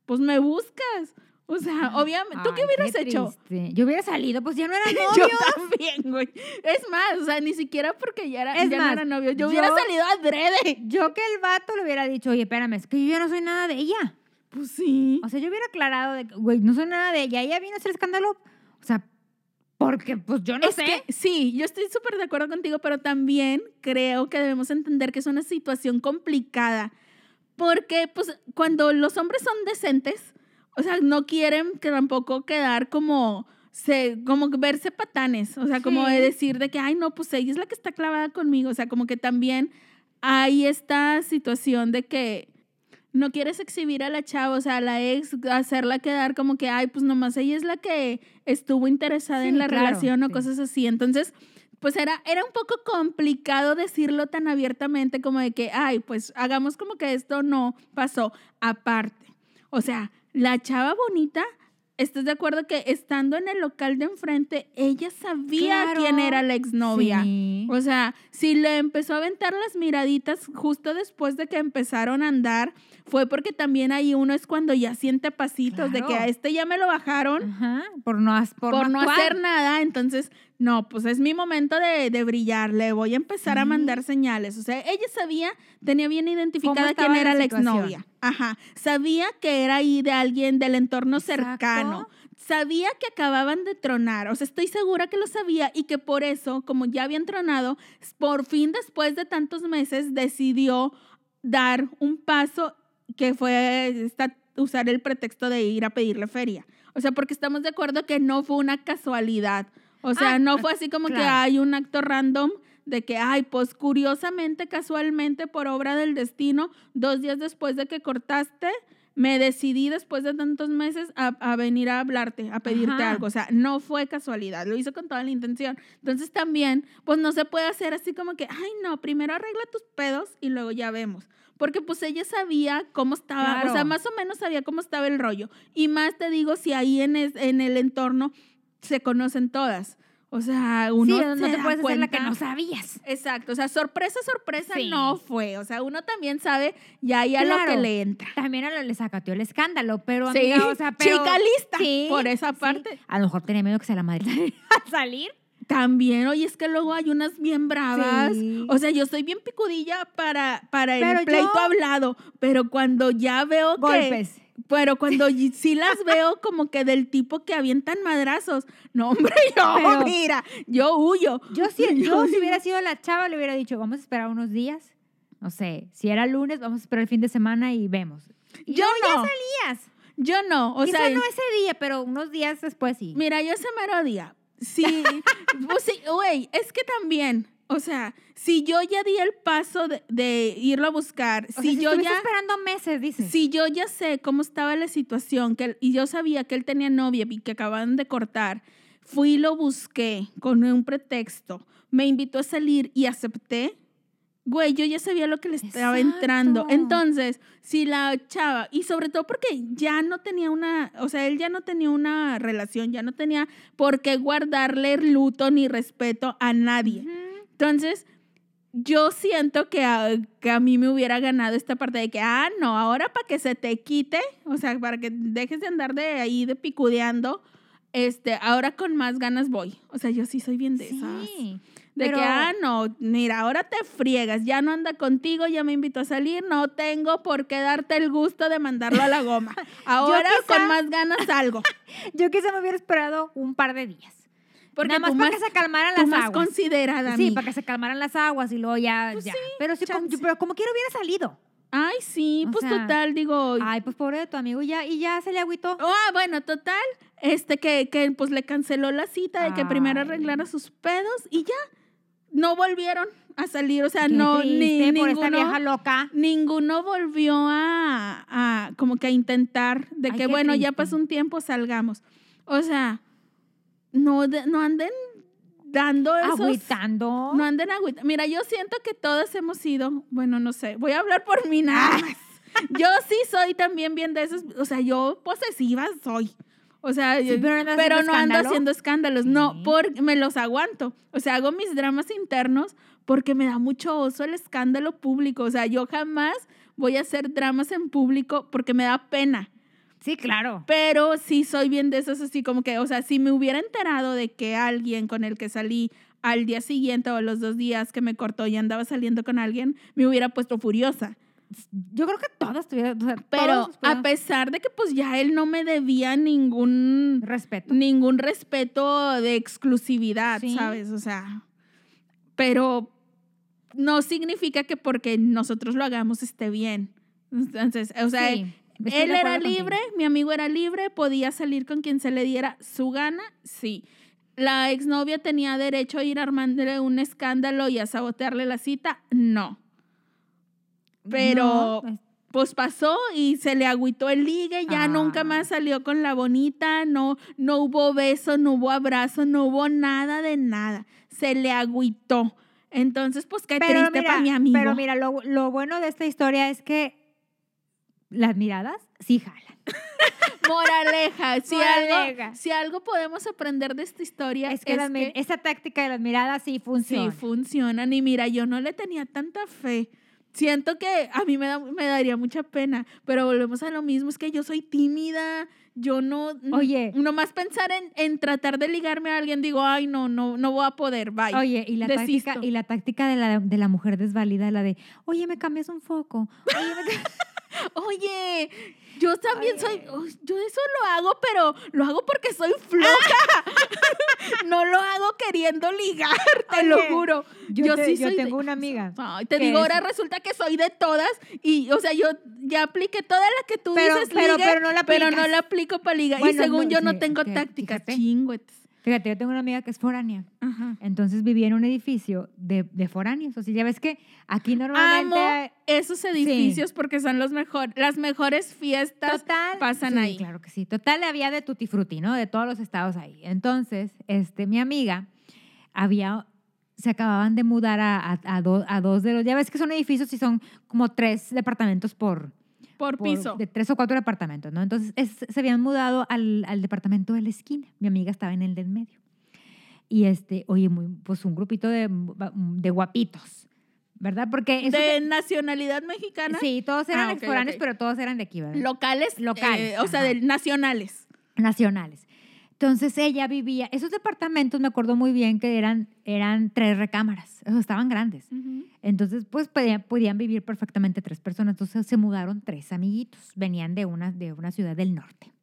pues me buscas. O sea, obviamente, ¿tú qué hubieras hecho? Yo hubiera salido, pues ya no era Yo novio. también, güey. Es más, o sea, ni siquiera porque ya, era, Es ya no era novio. Yo, hubiera yo- salido adrede. Yo que el vato le hubiera dicho, oye, espérame, es que yo ya no soy nada de ella. Pues sí. O sea, yo hubiera aclarado de que, güey, no soy nada de ella. Ella vino a hacer escándalo. O sea, porque pues yo no es sé. que sí, yo estoy súper de acuerdo contigo, pero también creo que debemos entender que es una situación complicada. Porque, pues, cuando los hombres son decentes, o sea, no quieren que tampoco quedar como, se, como verse patanes. O sea, como de Sí. decir de que, ay, no, pues ella es la que está clavada conmigo. O sea, como que también hay esta situación de que no quieres exhibir a la chava, o sea, a la ex, hacerla quedar como que, ay, pues nomás ella es la que estuvo interesada Sí, en la claro, relación o sí. cosas así. Entonces, pues era, era un poco complicado decirlo tan abiertamente como de que, ay, pues hagamos como que esto no pasó. Aparte, o sea, la chava bonita, ¿estás de acuerdo que estando en el local de enfrente, ella sabía Claro. quién era la exnovia? Sí. O sea, si le empezó a aventar las miraditas justo después de que empezaron a andar, fue porque también ahí uno es cuando ya siente pasitos de que a este ya me lo bajaron Ajá, por no, por por, no hacer nada, entonces, no, pues es mi momento de, de brillar, le voy a empezar a mandar señales. O sea, ella sabía, tenía bien identificada quién era la exnovia. Ajá, sabía que era ahí de alguien del entorno Exacto. cercano. Sabía que acababan de tronar, o sea, estoy segura que lo sabía y que por eso, como ya habían tronado, por fin después de tantos meses decidió dar un paso que fue esta- usar el pretexto de ir a pedirle feria. O sea, porque estamos de acuerdo que no fue una casualidad. O sea, Ah, no fue así como que hay un acto random de que, ay, pues curiosamente, casualmente, por obra del destino, dos días después de que cortaste, me decidí después de tantos meses a, a venir a hablarte, a pedirte Ajá. algo. O sea, no fue casualidad, lo hizo con toda la intención. Entonces también, pues no se puede hacer así como que, ay, no, primero arregla tus pedos y luego ya vemos. Porque pues ella sabía cómo estaba, o sea, más o menos sabía cómo estaba el rollo. Y más te digo, si ahí en, es- en el entorno se conocen todas. O sea, uno sí, no se te da puedes hacer la que cuenta. no sabías. Exacto, o sea, sorpresa, sorpresa Sí. no fue. O sea, uno también sabe ya ya lo que le entra. También a lo le sacateó el escándalo, pero Sí, amiga, o sea, pero... chica lista Sí, por esa parte. A lo mejor tenía miedo que se la madre al salir. También, oye, es que luego hay unas bien bravas. Sí. O sea, yo soy bien picudilla para, para el pleito yo- hablado, pero cuando ya veo que... Pero cuando sí las veo como que del tipo que avientan madrazos. No, hombre, yo, Pero- mira, yo huyo. Yo, si, yo si hubiera sido la chava, le hubiera dicho, vamos a esperar unos días. No sé, si era lunes, vamos a esperar el fin de semana y vemos. Y Yo no. ya salías. Yo no, o Quizá sea, no ese día, pero unos días después sí. mira, yo ese mero día. Sí, pues sí, güey, es que también, o sea, si yo ya di el paso de, de irlo a buscar, O si yo ya... esperando meses, dices. Si yo ya sé cómo estaba la situación que él- y yo sabía que él tenía novia y que acababan de cortar, fui y lo busqué con un pretexto, me invitó a salir y acepté, güey, yo ya sabía lo que le estaba entrando. Entonces, si la chava, y sobre todo porque ya no tenía una, o sea, él ya no tenía una relación, ya no tenía por qué guardarle luto ni respeto a nadie. Entonces, yo siento que a, que a mí me hubiera ganado esta parte de que, ah, no, ahora para que se te quite, o sea, para que dejes de andar de ahí de picudeando, este, ahora con más ganas voy. O sea, yo sí soy bien de esas. Sí. De pero- que, ah, no, mira, ahora te friegas, ya no anda contigo, ya me invitó a salir, no tengo por qué darte el gusto de mandarlo a la goma. Ahora quizá- con más ganas salgo. Yo quizá me hubiera esperado un par de días. Porque Nada más tú para más, que se calmaran tú las más aguas. considerada, Sí, amiga. para que se calmaran las aguas y luego ya, Pues ya. sí, pero, sí, como, chance. pero como quiera hubiera salido. Ay, sí, O pues sea, total, digo. Ay, pues pobre de tu amigo, ya, y ya se le agüitó. Ah, bueno, total, este que, que pues le canceló la cita de que primero Ay. arreglara sus pedos y ya no volvieron a salir, o sea, Qué no ni triste por esta ninguno vieja loca. ninguno volvió a, a como que a intentar de Ay, que qué bueno, ya triste. pasó un tiempo, salgamos. O sea, no de- no anden dando esos Agüitando. no anden agüita. Mira, yo siento que todas hemos sido, bueno, no sé, voy a hablar por mí nada más. Yo sí soy también bien de esos, o sea, yo posesiva soy. O sea, Sí, pero no pero no ando haciendo escándalos. No, Sí. porque me los aguanto. O sea, hago mis dramas internos porque me da mucho oso el escándalo público. O sea, yo jamás voy a hacer dramas en público porque me da pena. Sí, claro. Pero sí soy bien de esos así como que, o sea, si me hubiera enterado de que alguien con el que salí al día siguiente o los dos días que me cortó y andaba saliendo con alguien, me hubiera puesto furiosa. Yo creo que todas tuvieron, o sea, Pero a pesar de que pues ya él no me debía ningún, respeto. ningún respeto de exclusividad, Sí. ¿sabes? O sea, pero no significa que porque nosotros lo hagamos esté bien. Entonces, o sea, Sí, él era contigo. libre, mi amigo era libre, podía salir con quien se le diera su gana, sí. La exnovia tenía derecho a ir a armarle un escándalo y a sabotearle la cita, no. Pero No, es- pues pasó y se le agüitó el ligue, ya Ah. nunca más salió con la bonita, no, no hubo beso, no hubo abrazo, no hubo nada de nada. Se le agüitó. Entonces, pues qué pero triste mira, para mi amigo. Pero mira, lo, lo bueno de esta historia es que las miradas sí jalan. Moraleja, si, Moraleja. Algo, si algo podemos aprender de esta historia Es que, esa táctica de las miradas sí funciona. sí funcionan. Y mira, yo no le tenía tanta fe. Siento que a mí me, da- me daría mucha pena, pero volvemos a lo mismo, es que yo soy tímida, yo no, Oye. nomás pensar en, en tratar de ligarme a alguien, digo, ay, no, no, no voy a poder, bye. Oye, y la, Desisto. táctica, y la táctica de la, de la mujer desvalida, la de, oye, me cambias un foco. Oye, me ca-". Oye, yo también Oye. soy, oh, yo eso lo hago, pero lo hago porque soy floja. no lo hago queriendo ligar, te lo juro. yo, te- sí yo soy de- tengo una amiga. Ay, te digo, es- ahora resulta que soy de todas y, o sea, yo ya apliqué toda la que tú Pero- dices pero- ligue, pero no la pero no la aplico para ligar. y Bueno, según no, yo no sí, tengo fíjate. chingüetes. Fíjate, yo tengo una amiga que es foránea. Ajá. Entonces vivía en un edificio de, de foráneos. O sea, ya ves que aquí normalmente... Amo esos edificios porque son los mejor, las mejores fiestas Total. pasan sí, ahí. Claro que sí. Total, había de tutti frutti, ¿no? De todos los estados ahí. Entonces, este, mi amiga había, se acababan de mudar a, a, a do- a dos de los, ya ves que son edificios y son como tres departamentos por, por, por- piso. de tres o cuatro departamentos, ¿no? Entonces es- se habían mudado al, al departamento de la esquina. Mi amiga estaba en el del medio. Y este, oye, muy, pues un grupito de, de guapitos, ¿verdad? Porque eso de te- nacionalidad mexicana, sí, todos eran Ah, ok, exforáneos, ok. pero todos eran de aquí, ¿verdad? locales, Locales, eh, o sea, de nacionales. nacionales. Entonces ella vivía, esos departamentos me acuerdo muy bien que eran, eran tres recámaras, estaban grandes. Entonces, pues podían, podían vivir perfectamente tres personas. Entonces se mudaron tres amiguitos, venían de una, de una ciudad del norte.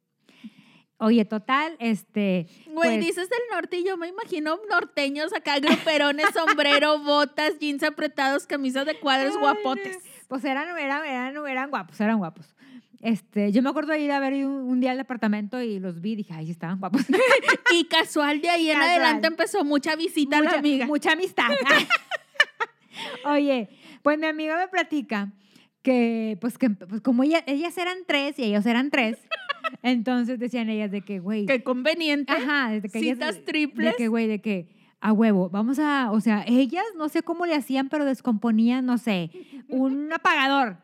Oye, total, este... Güey, pues, dices del norte y yo me imagino norteños acá, gruperones, sombrero, botas, jeans apretados, camisas de cuadros, Ay, guapotes. Pues eran, eran, eran, eran guapos, eran guapos. Este, yo me acuerdo de ir a ver un, un día al departamento y los vi y dije, ay, estaban guapos. Y casual de ahí en adelante empezó mucha visita a la amiga. mucha amistad. Oye, pues mi amiga me platica que, pues, que pues como ella- ellas eran tres y ellos eran tres, entonces decían ellas de que, güey, Qué conveniente. ajá, de que ellas- Citas de triples. que, güey, de que, a huevo, vamos a, o sea, ellas no sé cómo le hacían, pero descomponían, no sé, un apagador.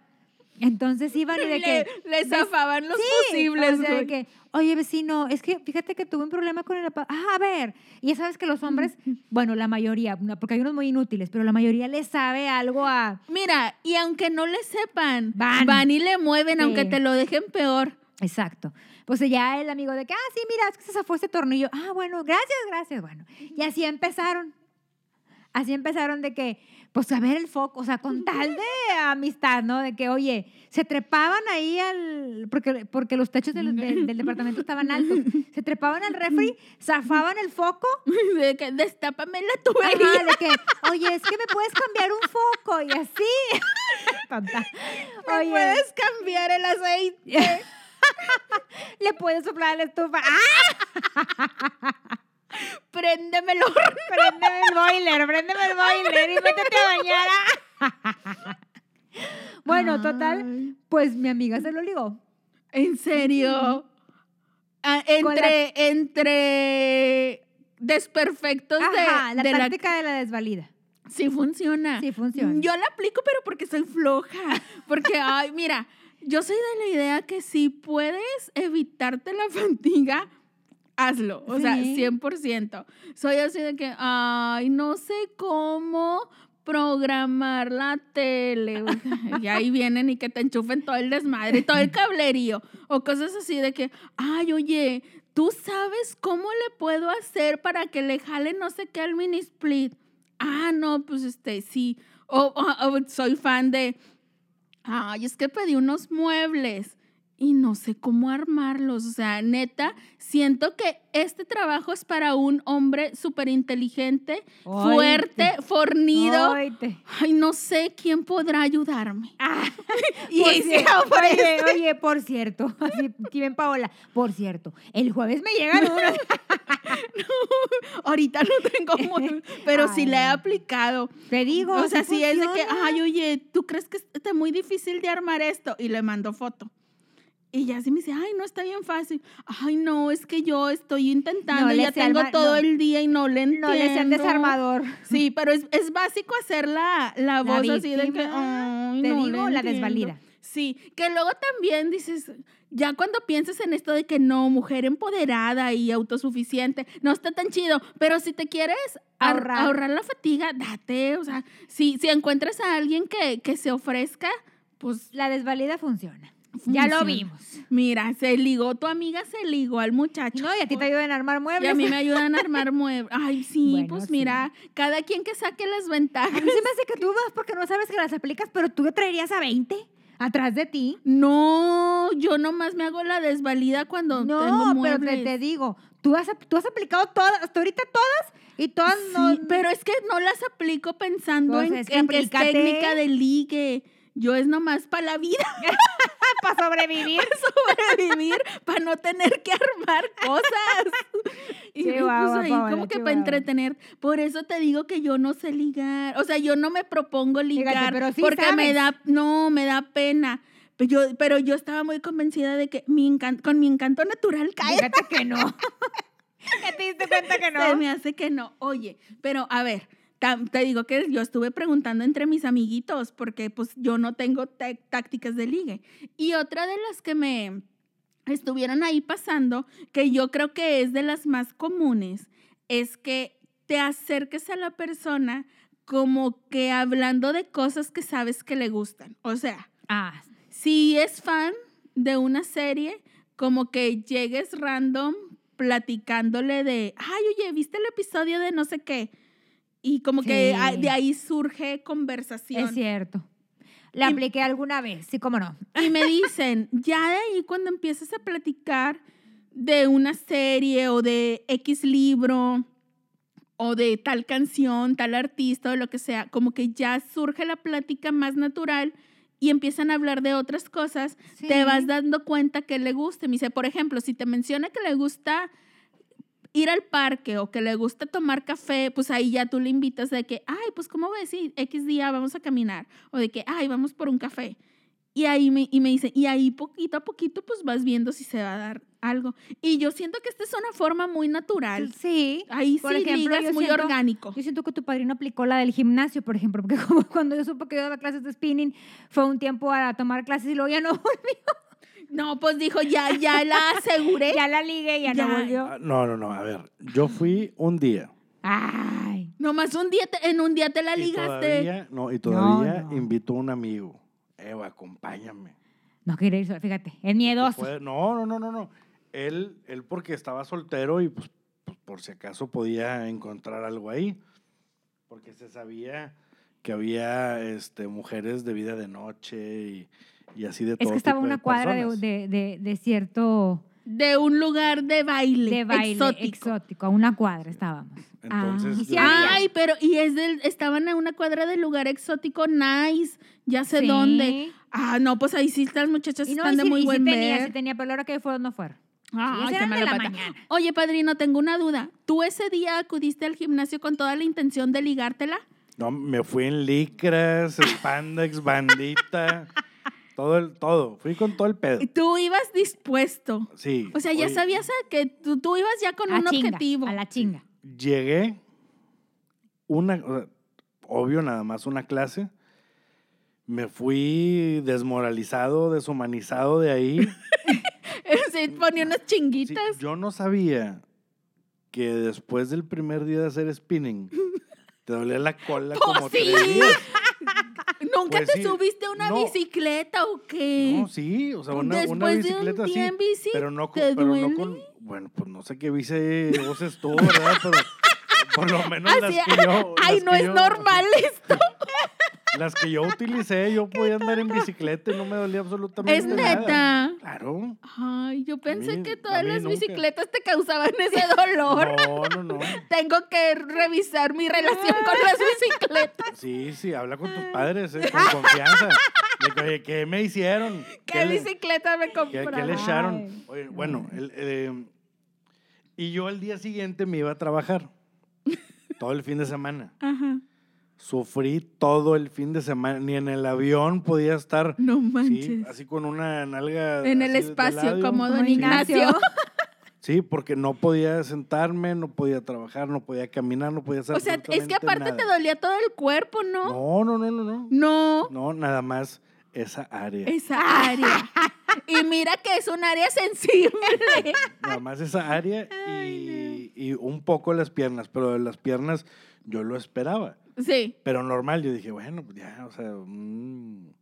Entonces iban y de que... le, le ¿ves? zafaban los Sí, fusibles, o sea, de que, oye, vecino, es que fíjate que tuve un problema con el Ah, a ver. Y ya sabes que los hombres, bueno, la mayoría, porque hay unos muy inútiles, pero la mayoría le sabe algo a. Mira, y aunque no le sepan, Van. y le mueven, Sí. aunque te lo dejen peor. Exacto. Pues ya el amigo de que, ah, sí, mira, es que se zafó este tornillo. Ah, bueno, gracias, gracias. Bueno, y así empezaron. Así empezaron de que, pues a ver el foco, o sea, con tal de amistad, ¿no? De que, oye, se trepaban ahí al, porque, porque los techos del, del- del departamento estaban altos, se trepaban al refri, zafaban el foco, De que destápame la ajá, tubería. de que, oye, es que me puedes cambiar un foco, y así. Tonta. ¿Me Oye, puedes cambiar el aceite? le puedes soplar la estufa. ¡Ah! Préndemelo. Préndeme el boiler, préndeme el boiler y métete a bañar. bueno, total, pues mi amiga se lo ligó. ¿En serio? Ah, entre, entre desperfectos de, la de la táctica de la desvalida. Sí funciona. Sí funciona. Yo la aplico, pero porque soy floja. Porque, ay, mira, yo soy de la idea que si puedes evitarte la fatiga, hazlo. O sea, Sí. 100%. Soy así de que, ay, no sé cómo programar la tele. sea, y ahí vienen y que te enchufen todo el desmadre, todo el cablerío. O cosas así de que, ay, oye, ¿tú sabes cómo le puedo hacer para que le jale no sé qué al mini split? Ah, no, pues este, sí. O soy fan de, ay, es que pedí unos muebles y no sé cómo armarlos. O sea, neta, siento que este trabajo es para un hombre súper inteligente, fuerte, fornido. Ay, no sé quién podrá ayudarme. Ah, Y por cierto, oye, oye, por cierto, así, ven Paola, por cierto, el jueves me llegan unos. Ahorita no tengo muy, pero sí le he Ay. aplicado. Te digo, O sea, sí sí es de que, ay, oye, ¿tú crees que está muy difícil de armar esto? Y le mando foto. Y ya sí me dice, ay, no está bien fácil. Ay, no, es que yo estoy intentando, No le ya tengo todo no. el día y no le entiendo. No le sean desarmador. Sí, pero es, es básico hacer la, la La voz así de que, ay, te no digo, la entiendo". desvalida. Sí, que luego también dices, ya cuando piensas en esto de que no, mujer empoderada y autosuficiente, no está tan chido, pero si te quieres ar- Ahorrar. ahorrar, la fatiga, date, o sea, si, si encuentras a alguien que, que se ofrezca, pues La desvalida funciona. Ya lo vimos. mira, se ligó, tu amiga se ligó al muchacho. No, y a ti te ayudan a armar Y muebles. a mí me ayudan a armar muebles. Ay, sí, Bueno, pues sí. mira, cada quien que saque las A ventajas. mí se me hace que tú vas porque no sabes que las aplicas, pero tú traerías a 20 atrás de ti. No, yo nomás me hago la desvalida cuando tengo No, pero muebles. te, te digo, tú has, tú has aplicado todas, hasta ahorita todas, y todas no. Sí, pero es que no las aplico pensando Pues en, en que es técnica de ligue. Yo es nomás para la vida, para sobrevivir. sobrevivir, para no tener que armar cosas. Y pues Chihuahua, ahí Paola, como que para entretener. Por eso te digo que yo no sé ligar. O sea, yo no me propongo ligar pero sí porque me da, no, me da pena. Pero yo, pero yo estaba muy convencida de que mi con mi encanto natural cae. Fíjate que no. ¿Ya te diste cuenta que Se no? me hace que no. Oye, pero a ver, te digo que yo estuve preguntando entre mis amiguitos porque pues yo no tengo tácticas de ligue. Y otra de las que me estuvieron ahí pasando, que yo creo que es de las más comunes, es que te acerques a la persona como que hablando de cosas que sabes que le gustan. O sea, Ah, si es fan de una serie, como que llegues random platicándole de, ay, oye, ¿viste el episodio de no sé qué? Y como que Sí. a- de ahí surge conversación. es cierto. La Y- apliqué alguna vez, sí, cómo no. Y me dicen, ya de ahí cuando empiezas a platicar de una serie o de X libro o de tal canción, tal artista o lo que sea, como que ya surge la plática más natural y empiezan a hablar de otras cosas, te Sí. vas dando cuenta que le gusta. Me dice, por ejemplo, si te menciona que le gusta ir al parque o que le gusta tomar café, pues ahí ya tú le invitas de que, ay, pues ¿cómo ves? Sí, X día vamos a caminar. O de que, ay, vamos por un café. Y ahí me, y me dice, y ahí poquito a poquito pues vas viendo si se va a dar algo. Y yo siento que esta es una forma muy natural. Sí. Ahí Por sí ejemplo, ligas muy siento- orgánico. Yo siento que tu padrino aplicó la del gimnasio, por ejemplo, porque como cuando yo supo que yo daba clases de spinning, fue un tiempo a tomar clases y luego ya no volvió. No, pues dijo, ya, ya la aseguré. Ya la ligué y ya, Ya. no volvió. Ah, No, no, no. A ver, yo fui un día. Ay. Nomás un día, te- en un día te la Y ligaste. todavía, no, y todavía no. invitó a un amigo. Eva, acompáñame. No quiere ir, sola, fíjate, es miedoso. Puede- no, no, no, no, no. Él, él porque estaba soltero y pues, pues, por si acaso podía encontrar algo ahí. Porque se sabía que había este, mujeres de vida de noche y, y así de todo. Es que estaba tipo una de cuadra de, de- de- de cierto De un lugar de baile, de baile exótico. exótico. A una cuadra estábamos. Entonces, Ah, sí yo- había. Ay, pero y es del, estaban en una cuadra del lugar exótico nice, ya sé Sí. dónde. Ah, no, pues ahí sí las muchachas Y no, están y de muy y sí buen tenía, ver. sí tenía, pero ahora que fueron no fueron. Ay, Sí, qué de la mañana. Oye, padrino, tengo una duda. ¿Tú ese día acudiste al gimnasio con toda la intención de ligártela? No, me fui en licras, spandex, bandita, todo el, todo. Fui con todo el pedo. Tú ibas dispuesto. Sí. O sea, ya oye, sabías a que tú, tú ibas ya con un chinga, objetivo. A la chinga. Llegué, una, o sea, obvio, nada más una clase. Me fui desmoralizado, deshumanizado de ahí. Sí, ponía unas Sí, chinguitas. yo no sabía que después del primer día de hacer spinning, te dolía la cola Pues como sí. tres días. ¿Nunca Pues te sí. subiste a una No. bicicleta o qué? No, sí, o sea, una, una Después de un bicicleta día sí. en bici, Pero no con, ¿te pero duele? no con, bueno, pues no sé qué bici voces tú, ¿verdad? Pero por lo menos Así, las que yo. Ay, las no que es yo- normal esto. Las que yo utilicé, yo podía andar en bicicleta y no me dolía absolutamente Es nada. neta. Claro. Ay, yo pensé mí- que todas las nunca. bicicletas te causaban ese dolor. No, no, no. Tengo que revisar mi relación con las bicicletas. Sí, sí, habla con tus padres, eh, con confianza. De que, oye, ¿qué me hicieron? ¿Qué le- bicicleta me ¿Qué, compraron? qué le echaron? Oye, bueno, el, eh, y yo al día siguiente me iba a trabajar. Todo el fin de semana. Ajá. Sufrí todo el fin de semana. Ni en el avión podía estar No sí, manches. así con una nalga. en el espacio, como don Ignacio. Ignacio. Sí, porque no podía sentarme, no podía trabajar, no podía caminar, no podía hacer O sea, es que aparte te dolía todo el cuerpo, ¿no? No, no, no, no, no. No, No, nada más esa área. esa área. Y mira que es un área sensible. Nada más esa área y, y un poco las piernas, pero de las piernas yo lo esperaba. Sí, Pero normal, yo dije, bueno, pues ya, o sea, mm,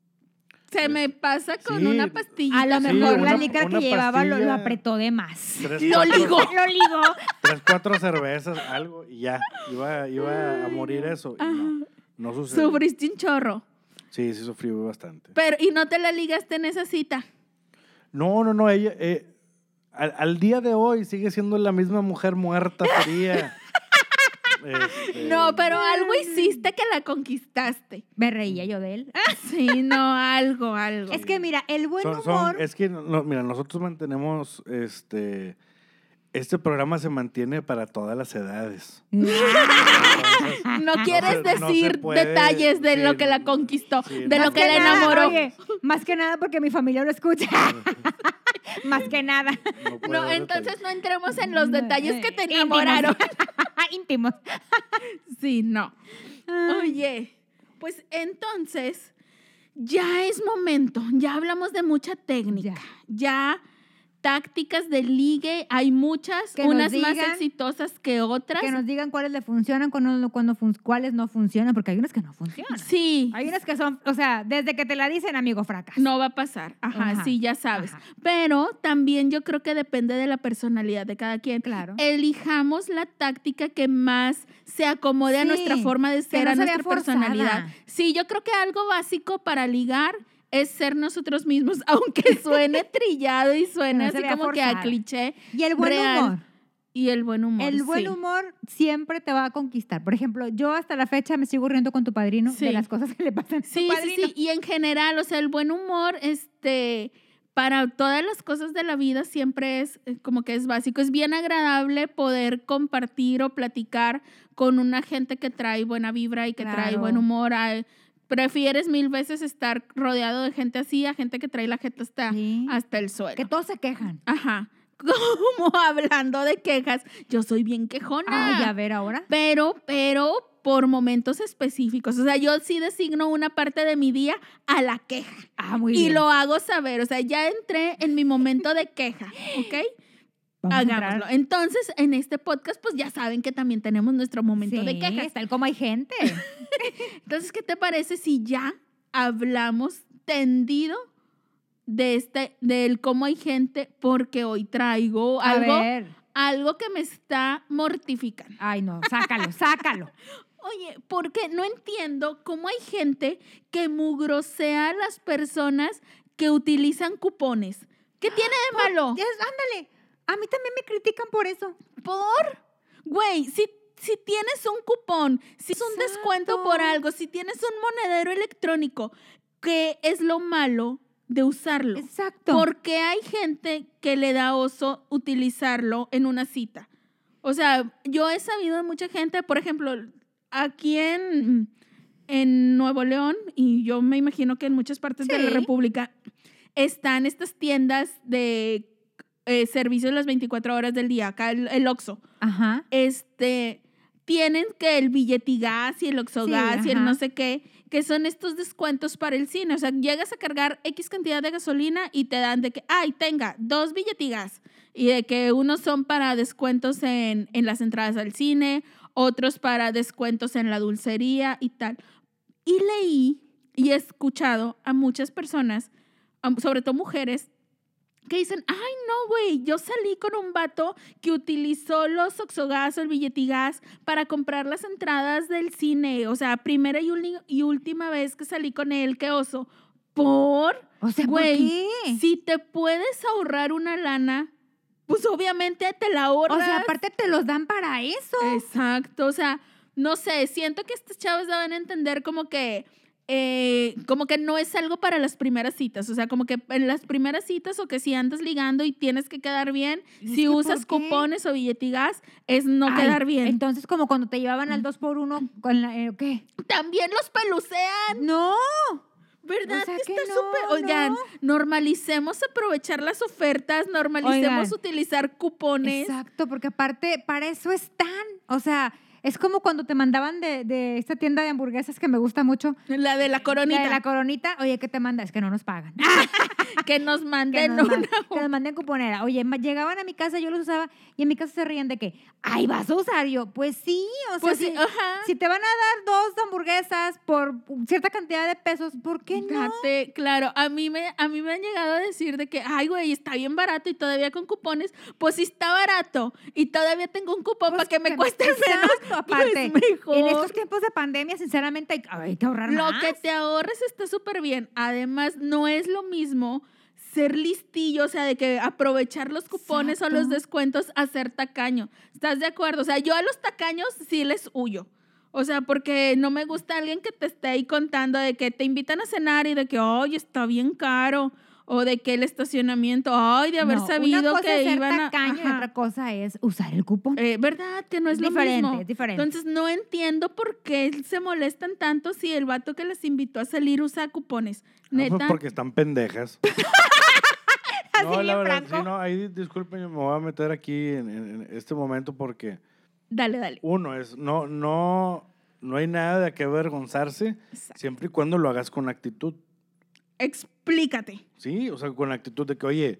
se me pasa con Sí. una pastilla. A lo Sí, mejor la licra que llevaba lo, lo apretó de más. tres, Lo cuatro, ligó. Lo ligó. tres, cuatro cervezas, algo, y ya, iba, iba a morir eso. Y no, no sucedió. Sufriste un chorro. Sí, sí sufrí bastante. Pero, y no te la ligaste en esa cita. No, no, no, ella, eh, al, al día de hoy sigue siendo la misma mujer muerta, fría. Este, No, pero algo hiciste que la conquistaste. Me reía yo de él. Sí, no, algo, algo. Es que mira, el buen son- son- humor. es que, no, mira, nosotros mantenemos, este, este programa se mantiene para todas las edades. No quieres se- no se decir puede, detalles de sí, lo que la conquistó, sí, de no. lo que la nada, enamoró. oye, más que nada porque mi familia lo escucha. más que nada. no entonces detalles. no entremos en los detalles que te Íntimos. enamoraron. Íntimos. Sí, no. Oye, pues entonces ya es momento. Ya hablamos de mucha técnica. Ya, tácticas de ligue, hay muchas, Que unas más exitosas que otras. Que nos digan cuáles le funcionan, cuándo fun- cuáles no funcionan, porque hay unas que no funcionan. Sí, Hay unas que son, o sea, desde que te la dicen, amigo, fracas. no va a pasar. Ajá, Ajá, sí, ya sabes. ajá. Pero también yo creo que depende de la personalidad de cada quien. Claro. Elijamos la táctica que más se acomode a nuestra forma de ser, no a nuestra personalidad. Sí, yo creo que algo básico para ligar es ser nosotros mismos, aunque suene trillado y suene así como que a cliché. Y el buen real. humor. Y el buen humor. El buen sí. humor siempre te va a conquistar. Por ejemplo, yo hasta la fecha me sigo riendo con tu padrino Sí. de las cosas que le pasan a tu Sí, sí, sí. Y en general, o sea, el buen humor, este, para todas las cosas de la vida siempre es eh, como que es básico. Es bien agradable poder compartir o platicar con una gente que trae buena vibra y que trae buen humor. Prefieres mil veces estar rodeado de gente así a gente que trae la gente hasta, Sí. hasta el suelo. Que todos se quejan. Ajá. Como hablando de quejas, yo soy bien quejona. Ay, a ver ahora. Pero, pero por momentos específicos. O sea, yo sí designo una parte de mi día a la queja. Ah, muy y bien. lo hago saber. O sea, ya entré en mi momento de queja, ¿ok? Vamos a. Hagámoslo. Entonces, en este podcast, pues ya saben que también tenemos nuestro momento de Sí, quejas. tal como hay gente. Entonces, ¿qué te parece si ya hablamos tendido de este, del cómo hay gente? Porque hoy traigo A algo, ver. algo que me está mortificando. Ay, no, sácalo, sácalo. Oye, porque no entiendo cómo hay gente que mugrosea a las personas que utilizan cupones. ¿Qué tiene de malo? Ándale. A mí también me critican por eso. ¿Por? Güey, si, si tienes un cupón, si es un descuento por algo, si tienes un monedero electrónico, ¿qué es lo malo de usarlo? Exacto. Porque hay gente que le da oso utilizarlo en una cita. O sea, yo he sabido de mucha gente, por ejemplo, aquí en, en Nuevo León, y yo me imagino que en muchas partes de la. República, están estas tiendas de eh, servicios las 24 horas del día, acá el, el Oxxo. Ajá. Este, tienen que el billetigas y el Oxogas y el no sé qué, que son estos descuentos para el cine. O sea, llegas a cargar X cantidad de gasolina y te dan de que, ay, tenga dos billetigas. Y de que unos son para descuentos en, en las entradas al cine, otros para descuentos en la dulcería y tal. Y leí y he escuchado a muchas personas, sobre todo mujeres, que dicen, ay, no, güey, yo salí con un vato que utilizó los Oxogas o el billetigas para comprar las entradas del cine. O sea, primera y, última vez que salí con él, qué oso. Por, O sea, ¿por güey, si te puedes ahorrar una lana, pues obviamente te la O ahorras. sea, aparte te los dan para eso. Exacto, o sea, no sé, siento que estos chavos deben entender como que, eh, como que no es algo para las primeras citas, o sea, como que en las primeras citas o que si andas ligando y tienes que quedar bien, si usas cupones o billetigas, es no Ay, quedar bien. Entonces, como cuando te llevaban al 2 por 1 con la. eh, ¿Qué? También los pelucean, No. ¿verdad? O sea que que está no, súper, oigan, no. normalicemos aprovechar las ofertas, normalicemos Oigan. utilizar cupones. Exacto, porque aparte, para eso están. O sea, es como cuando te mandaban de, de esta tienda de hamburguesas que me gusta mucho. La de la coronita, La de la coronita. Oye, ¿qué te manda? Es que no nos pagan. que nos que, manden nos una man- que nos manden cuponera. Oye, llegaban a mi casa, yo los usaba y en mi casa se rían de que, ay, vas a usar yo. Pues sí, o sea, Pues sí, si, ajá. si te van a dar dos hamburguesas por cierta cantidad de pesos, ¿por qué no? Claro, a mí, me, a mí me han llegado a decir de que, ay, güey, está bien barato y todavía con cupones. Pues si está barato y todavía tengo un cupón Pues para que me que- cueste menos, aparte. pues mejor. En estos tiempos de pandemia, sinceramente, hay, hay que ahorrar Lo más. que te ahorres está súper bien. Además, no es lo mismo ser listillo, o sea, de que aprovechar los cupones o los descuentos a ser tacaño. ¿Estás de acuerdo? O sea, yo a los tacaños sí les huyo. O sea, porque no me gusta alguien que te esté ahí contando de que te invitan a cenar y de que, ay, está bien caro. O de que el estacionamiento, ay, de haber No, una sabido cosa que es ser iban a... tacaño y otra cosa es usar el cupón. Eh, ¿Verdad? Que no es, Es lo diferente, mismo. diferente. Entonces no entiendo por qué se molestan tanto si el vato que les invitó a salir usa cupones. Ah, pues Neta. porque están pendejas. Así no, la verdad, sí, no, ahí disculpen, yo me voy a meter aquí en, en- en este momento porque Dale, dale. uno es, no, no, no hay nada de qué avergonzarse Exacto. siempre y cuando lo hagas con actitud. Explícate. Sí, o sea, con la actitud de que, oye,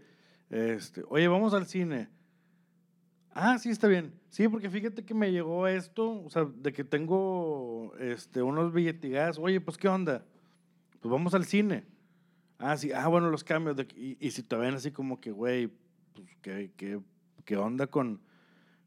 este, oye, vamos al cine. Ah, sí, está bien. Sí, porque fíjate que me llegó esto, o sea, de que tengo este, unos billetigas. Oye, pues, ¿qué onda? Pues vamos al cine. Ah, sí, ah, bueno, los cambios. de que- y, y si te ven así como que, güey, pues, ¿qué, qué, qué onda con,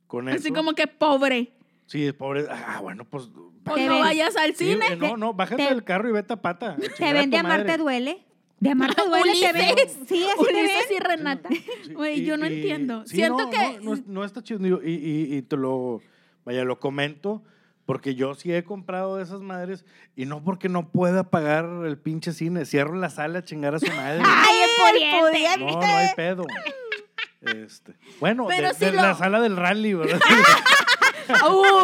con eso? Así como que pobre. Sí, pobre. Ah, bueno, pues. Pues Te no ven- vayas al sí, cine. eh, no, no, bájate te- del carro y vete a pata. ¿Te chingar a ven tu de amarte madre. duele? ¿De amarte duele? ¿Te ven? Ulises. Sí, así te ven. Ulises y Renata. Sí, y- yo no y- entiendo. sí, Siento no, que... No, no es- no está chido. Y, y- y te lo, vaya, lo comento porque yo sí he comprado de esas madres y no porque no pueda pagar el pinche cine. Cierro la sala a chingar a su madre. ¡Ay, el el pudiente! no, no hay pedo. Este, bueno, Pero de, si de lo- la sala del rally, ¿verdad?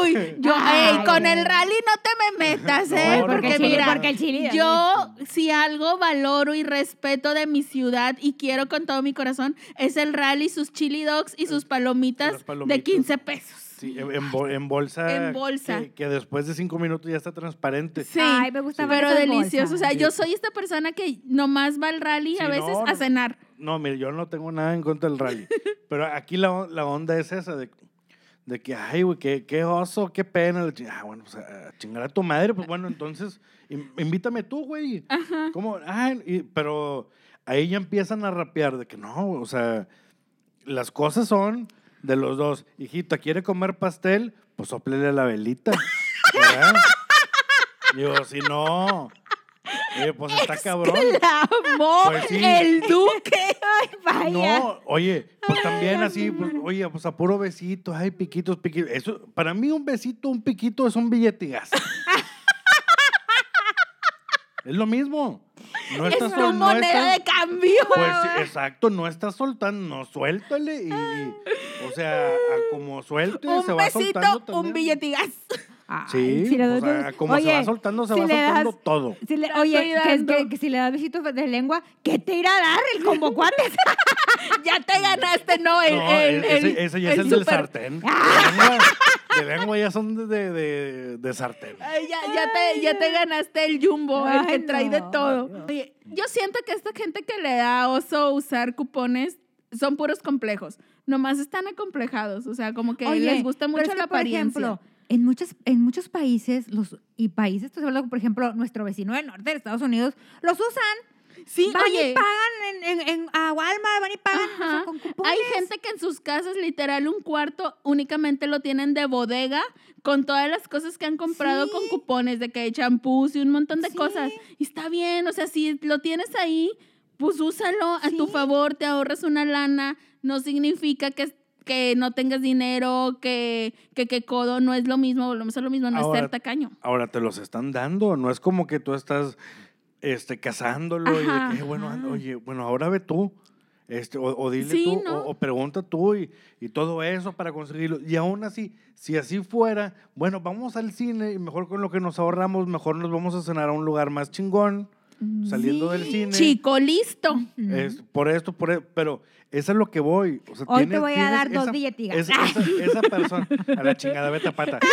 Uy, yo, ey, con el rally no te me metas, ¿eh? no, porque mira, porque el chile. yo si algo valoro y respeto de mi ciudad y quiero con todo mi corazón es el rally, sus chili dogs y sus palomitas, de 15 pesos. Sí, en, bol- en bolsa. En bolsa. Que, que después de cinco minutos ya está transparente. Sí, Ay, me gusta Sí. pero delicioso. O sea, yo soy esta persona que nomás va al rally a veces no, a cenar. No, mire, yo no tengo nada en contra del rally. pero aquí la, la onda es esa de, de que, ay, güey, qué, qué oso, qué pena. Ah, bueno, pues a, chingar a tu madre. Pues bueno, entonces in- invítame tú, güey. Ajá. ¿Cómo? Ah, y- pero ahí ya empiezan a rapear de que no, o sea, las cosas son de los dos. Hijita, ¿quiere comer pastel? Pues soplele la velita. ¿verdad? Digo, si no. Oye, pues está cabrón. Pues sí. el duque. Ay, vaya. No, oye, pues también Ay, así, pues, oye, pues a puro besito, ay, piquitos, piquitos. Eso, para mí un besito, un piquito es un billetigas. es lo mismo. No Es estás no moneda de cambio. Pues sí, exacto, no estás soltando, no, suéltale y, y, o sea, a como suelte se un va soltando besito, también. un billetigas. Ay, Sí, si le o das- sea, como se oye, va soltando, se si va le soltando das- todo. si le- oye, que, que- que si le das besitos de lengua, ¿qué te irá a dar el combo cuates? ya te ganaste, ¿no? El, No, el, ese, el- ese ya es el del super- sartén. De lengua, ya son de, de, de- de sartén. Ay, ya, ya, te, ya te ganaste el jumbo, el que Ay, trae de no, todo. no. Oye, yo siento que esta gente que le da oso usar cupones son puros complejos. Nomás están acomplejados. O sea, como que Oye, les gusta mucho es que, la por apariencia. ejemplo, en muchos, en muchos países, los, y países, por ejemplo, nuestro vecino del norte de Estados Unidos, los usan. sí, van oye, y pagan en, en, en- a Walmart, van y pagan o sea, Ajá. con cupones. Hay gente que en sus casas, literal, un cuarto únicamente lo tienen de bodega con todas las cosas que han comprado Sí. con cupones de que hay champús y un montón de Sí. cosas. Y está bien, o sea, si lo tienes ahí, pues úsalo a tu favor, te ahorras una lana. No significa que, que no tengas dinero, que, que, que codo no es lo mismo, volvemos a lo mismo, no Ahora- es ser tacaño. Ahora te los están dando, no es como que tú estás este, cazándolo y de que, bueno, Ajá. oye, bueno, ahora ve tú. Este, o, o dile Sí, tú, ¿no? o, o pregunta tú y, y todo eso para conseguirlo. Y aún así, si así fuera, bueno, vamos al cine y mejor con lo que nos ahorramos, mejor nos vamos a cenar a un lugar más chingón, saliendo del cine. Chico, listo. Es por esto, por e- pero eso es lo que voy. O sea, Hoy te tienes- voy a dar dos billetigas. Esa, esa- esa persona, a la chingada, vete a pata.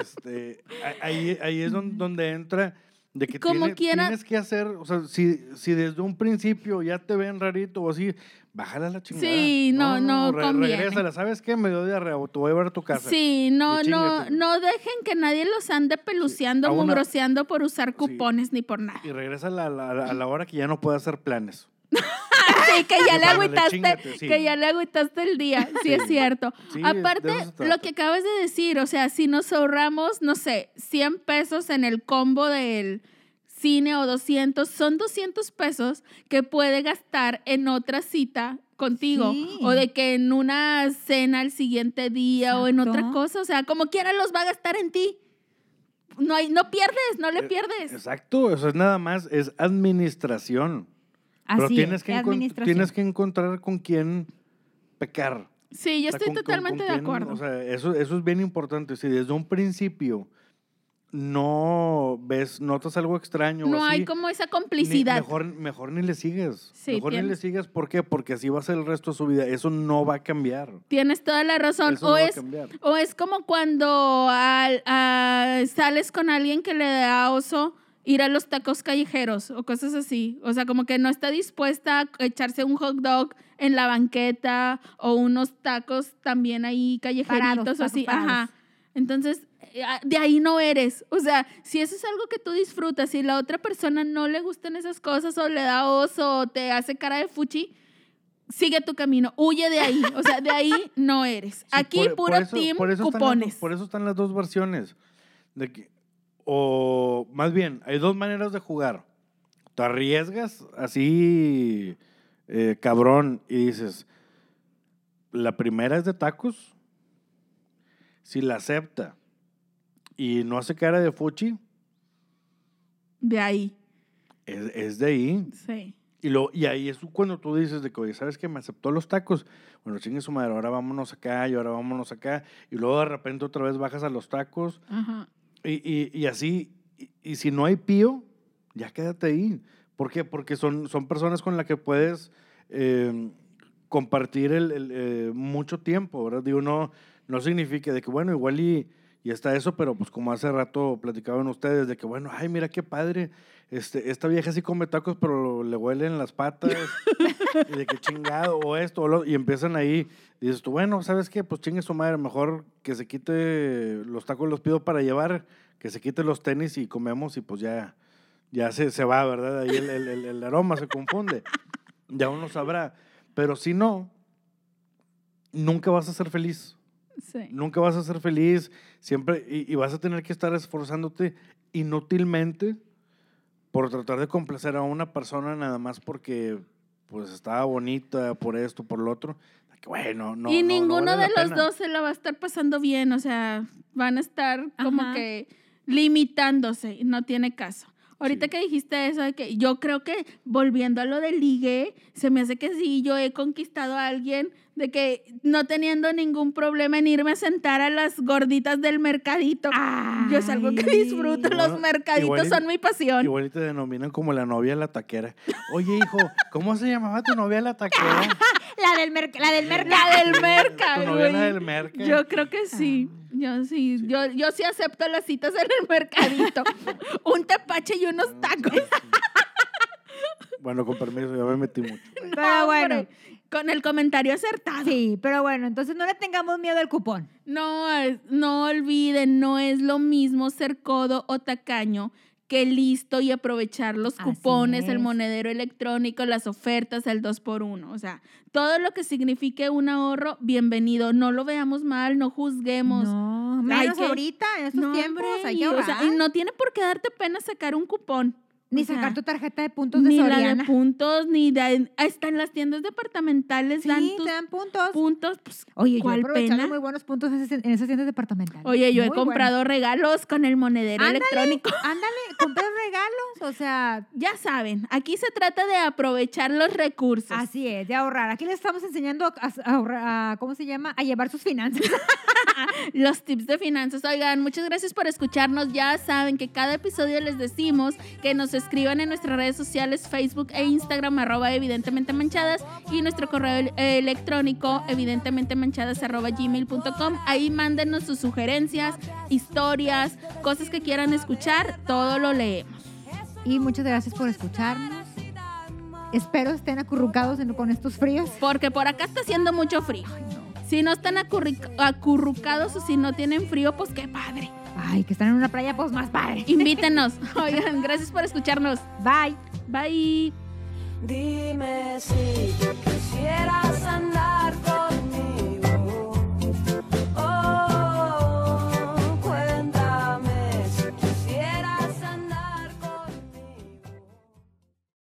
Este, ahí, ahí es don- donde entra de que Como tiene- quiera- tienes que hacer, o sea, si, si desde un principio ya te ven rarito o así, bájala a la chingada. Sí, no, no conviene. Regrésala, ¿sabes qué? Me dio diarrea, o te voy a llevar a tu casa. Sí, no, no, no dejen que nadie los ande peluceando, mugroseando por usar cupones ni por nada. Y regresa a la, a la- a la hora que ya no pueda hacer planes. Sí, que ya le agüitaste, sí. que ya le agüitaste el día, sí, es cierto. Sí, Aparte, lo que acabas de decir, o sea, si nos ahorramos, no sé, 100 pesos en el combo del cine o 200, son 200 pesos que puede gastar en otra cita contigo Sí. o de que en una cena al siguiente día o en otra cosa, o sea, como quiera los va a gastar en ti. No hay no pierdes, no le Eh, pierdes. Exacto, eso es nada más, es administración. Pero tienes es, que, tienes que encontrar con quién pecar. Sí, yo O sea, estoy con- totalmente con de quién- acuerdo. O sea, eso, eso es bien importante. Si desde un principio no ves, notas algo extraño. no hay como esa ni- complicidad. mejor, mejor ni le sigues. Sí, mejor ni le sigues. ¿Por qué? Porque así va a ser el resto de su vida. Eso no va a cambiar. Tienes toda la razón. Eso o no es. O es como cuando al- a- sales con alguien que le da oso ir a los tacos callejeros o cosas así. O sea, como que no está dispuesta a echarse un hot dog en la banqueta o unos tacos también ahí callejeritos Parados, o así. parados. Ajá. Entonces, eh, ah, de ahí no eres. O sea, si eso es algo que tú disfrutas y la otra persona no le gustan esas cosas o le da oso o te hace cara de fuchi, sigue tu camino, huye de ahí. O sea, de ahí no eres. Sí, Aquí por- puro por eso- team por eso están las dos- cupones. por eso están las dos versiones. De que, o más bien, hay dos maneras de jugar. Te arriesgas así, eh, cabrón, y dices, la primera es de tacos. Si la acepta y no hace cara de fuchi, De ahí. es, es de ahí. Sí. Y, lo, y ahí es cuando tú dices de que, oye, ¿sabes qué? Me aceptó los tacos. Bueno, chingue su madre, ahora vámonos acá y ahora vámonos acá. Y luego de repente otra vez bajas a los tacos. Ajá. Y, y, y así, y, y si no hay pío, ya quédate ahí. ¿Por qué? Porque son, son personas con las que puedes eh, compartir el, el, eh, mucho tiempo, ¿verdad? Digo, no, no significa de que, bueno, igual y, y está eso, pero pues como hace rato platicaban ustedes, de que, bueno, ay, mira qué padre, este, esta vieja sí come tacos, pero le huelen las patas, y de que chingado, o esto, o lo, y empiezan ahí, y dices tú, bueno, ¿sabes qué? Pues chingue su madre, mejor que se quite los tacos, los pido para llevar, que se quite los tenis y comemos, y pues ya, ya se, se va, ¿verdad? Ahí el, el- el- el aroma se confunde, ya uno sabrá, pero si no, nunca vas a ser feliz. Sí. Nunca vas a ser feliz, siempre, y, y vas a tener que estar esforzándote inútilmente por tratar de complacer a una persona nada más porque pues estaba bonita por esto, por lo otro. Bueno, no. y no- no ninguno vale de los pena. dos se la va a estar pasando bien, o sea, van a estar como Ajá. que limitándose, no tiene caso. Ahorita Sí. que dijiste eso de que yo creo que volviendo a lo del ligue, se me hace que sí, yo he conquistado a alguien de que no teniendo ningún problema en irme a sentar a las gorditas del mercadito. yo es algo que disfruto, Igual- los mercaditos y- son mi pasión. Igual y te denominan como la novia la taquera. Oye, hijo, ¿cómo se llamaba tu novia la taquera? La del, merc- la del mercado. La del merca, Tu novia la del merca. Yo creo que sí. Ah. Yo sí, Yo, yo sí acepto las citas en el mercadito. Un tepache y unos tacos. Bueno, con permiso, ya me metí mucho. Pero No, bueno. Con el comentario acertado. Sí, pero bueno, entonces no le tengamos miedo al cupón. No, no olviden, no es lo mismo ser codo o tacaño que listo y aprovechar los Así cupones, el monedero electrónico, las ofertas, el 2 por 1 O sea, todo lo que signifique un ahorro, bienvenido. No lo veamos mal, no juzguemos. No, Hay menos que- ahorita, en estos No, tiempos, hay que o sea, y no tiene por qué darte pena sacar un cupón. Ni o sea, sacar tu tarjeta de puntos de ni la de puntos, ni de... Hasta en las tiendas departamentales dan sí, tus te dan puntos. puntos. Pues, Oye, yo he ¿cuál aprovechado pena? muy buenos puntos en esas- en esas tiendas departamentales. Oye, yo he comprado regalos con el monedero Ándale. electrónico. Ándale, compré regalos, o sea, Ya saben, aquí se trata de aprovechar los recursos. así es, de ahorrar. Aquí les estamos enseñando a, a ahorrar, a- ¿cómo se llama? A llevar sus finanzas. Los tips de finanzas. Oigan, muchas gracias por escucharnos. Ya saben que cada episodio les decimos que nos escriban en nuestras redes sociales, Facebook e Instagram, arroba evidentemente manchadas, y nuestro correo el- electrónico, evidentemente manchadas, arroba gmail.com. Ahí mándenos sus sugerencias, historias, cosas que quieran escuchar, todo lo leemos. Y muchas gracias por escucharnos. Espero estén acurrucados en- con estos fríos. Porque por acá está haciendo mucho frío. Si no están acurrucados o si no tienen frío, pues qué padre. Ay, que están en una playa, pues más padre. Invítenos. Oigan, gracias por escucharnos. Bye. Bye. Dime si quisieras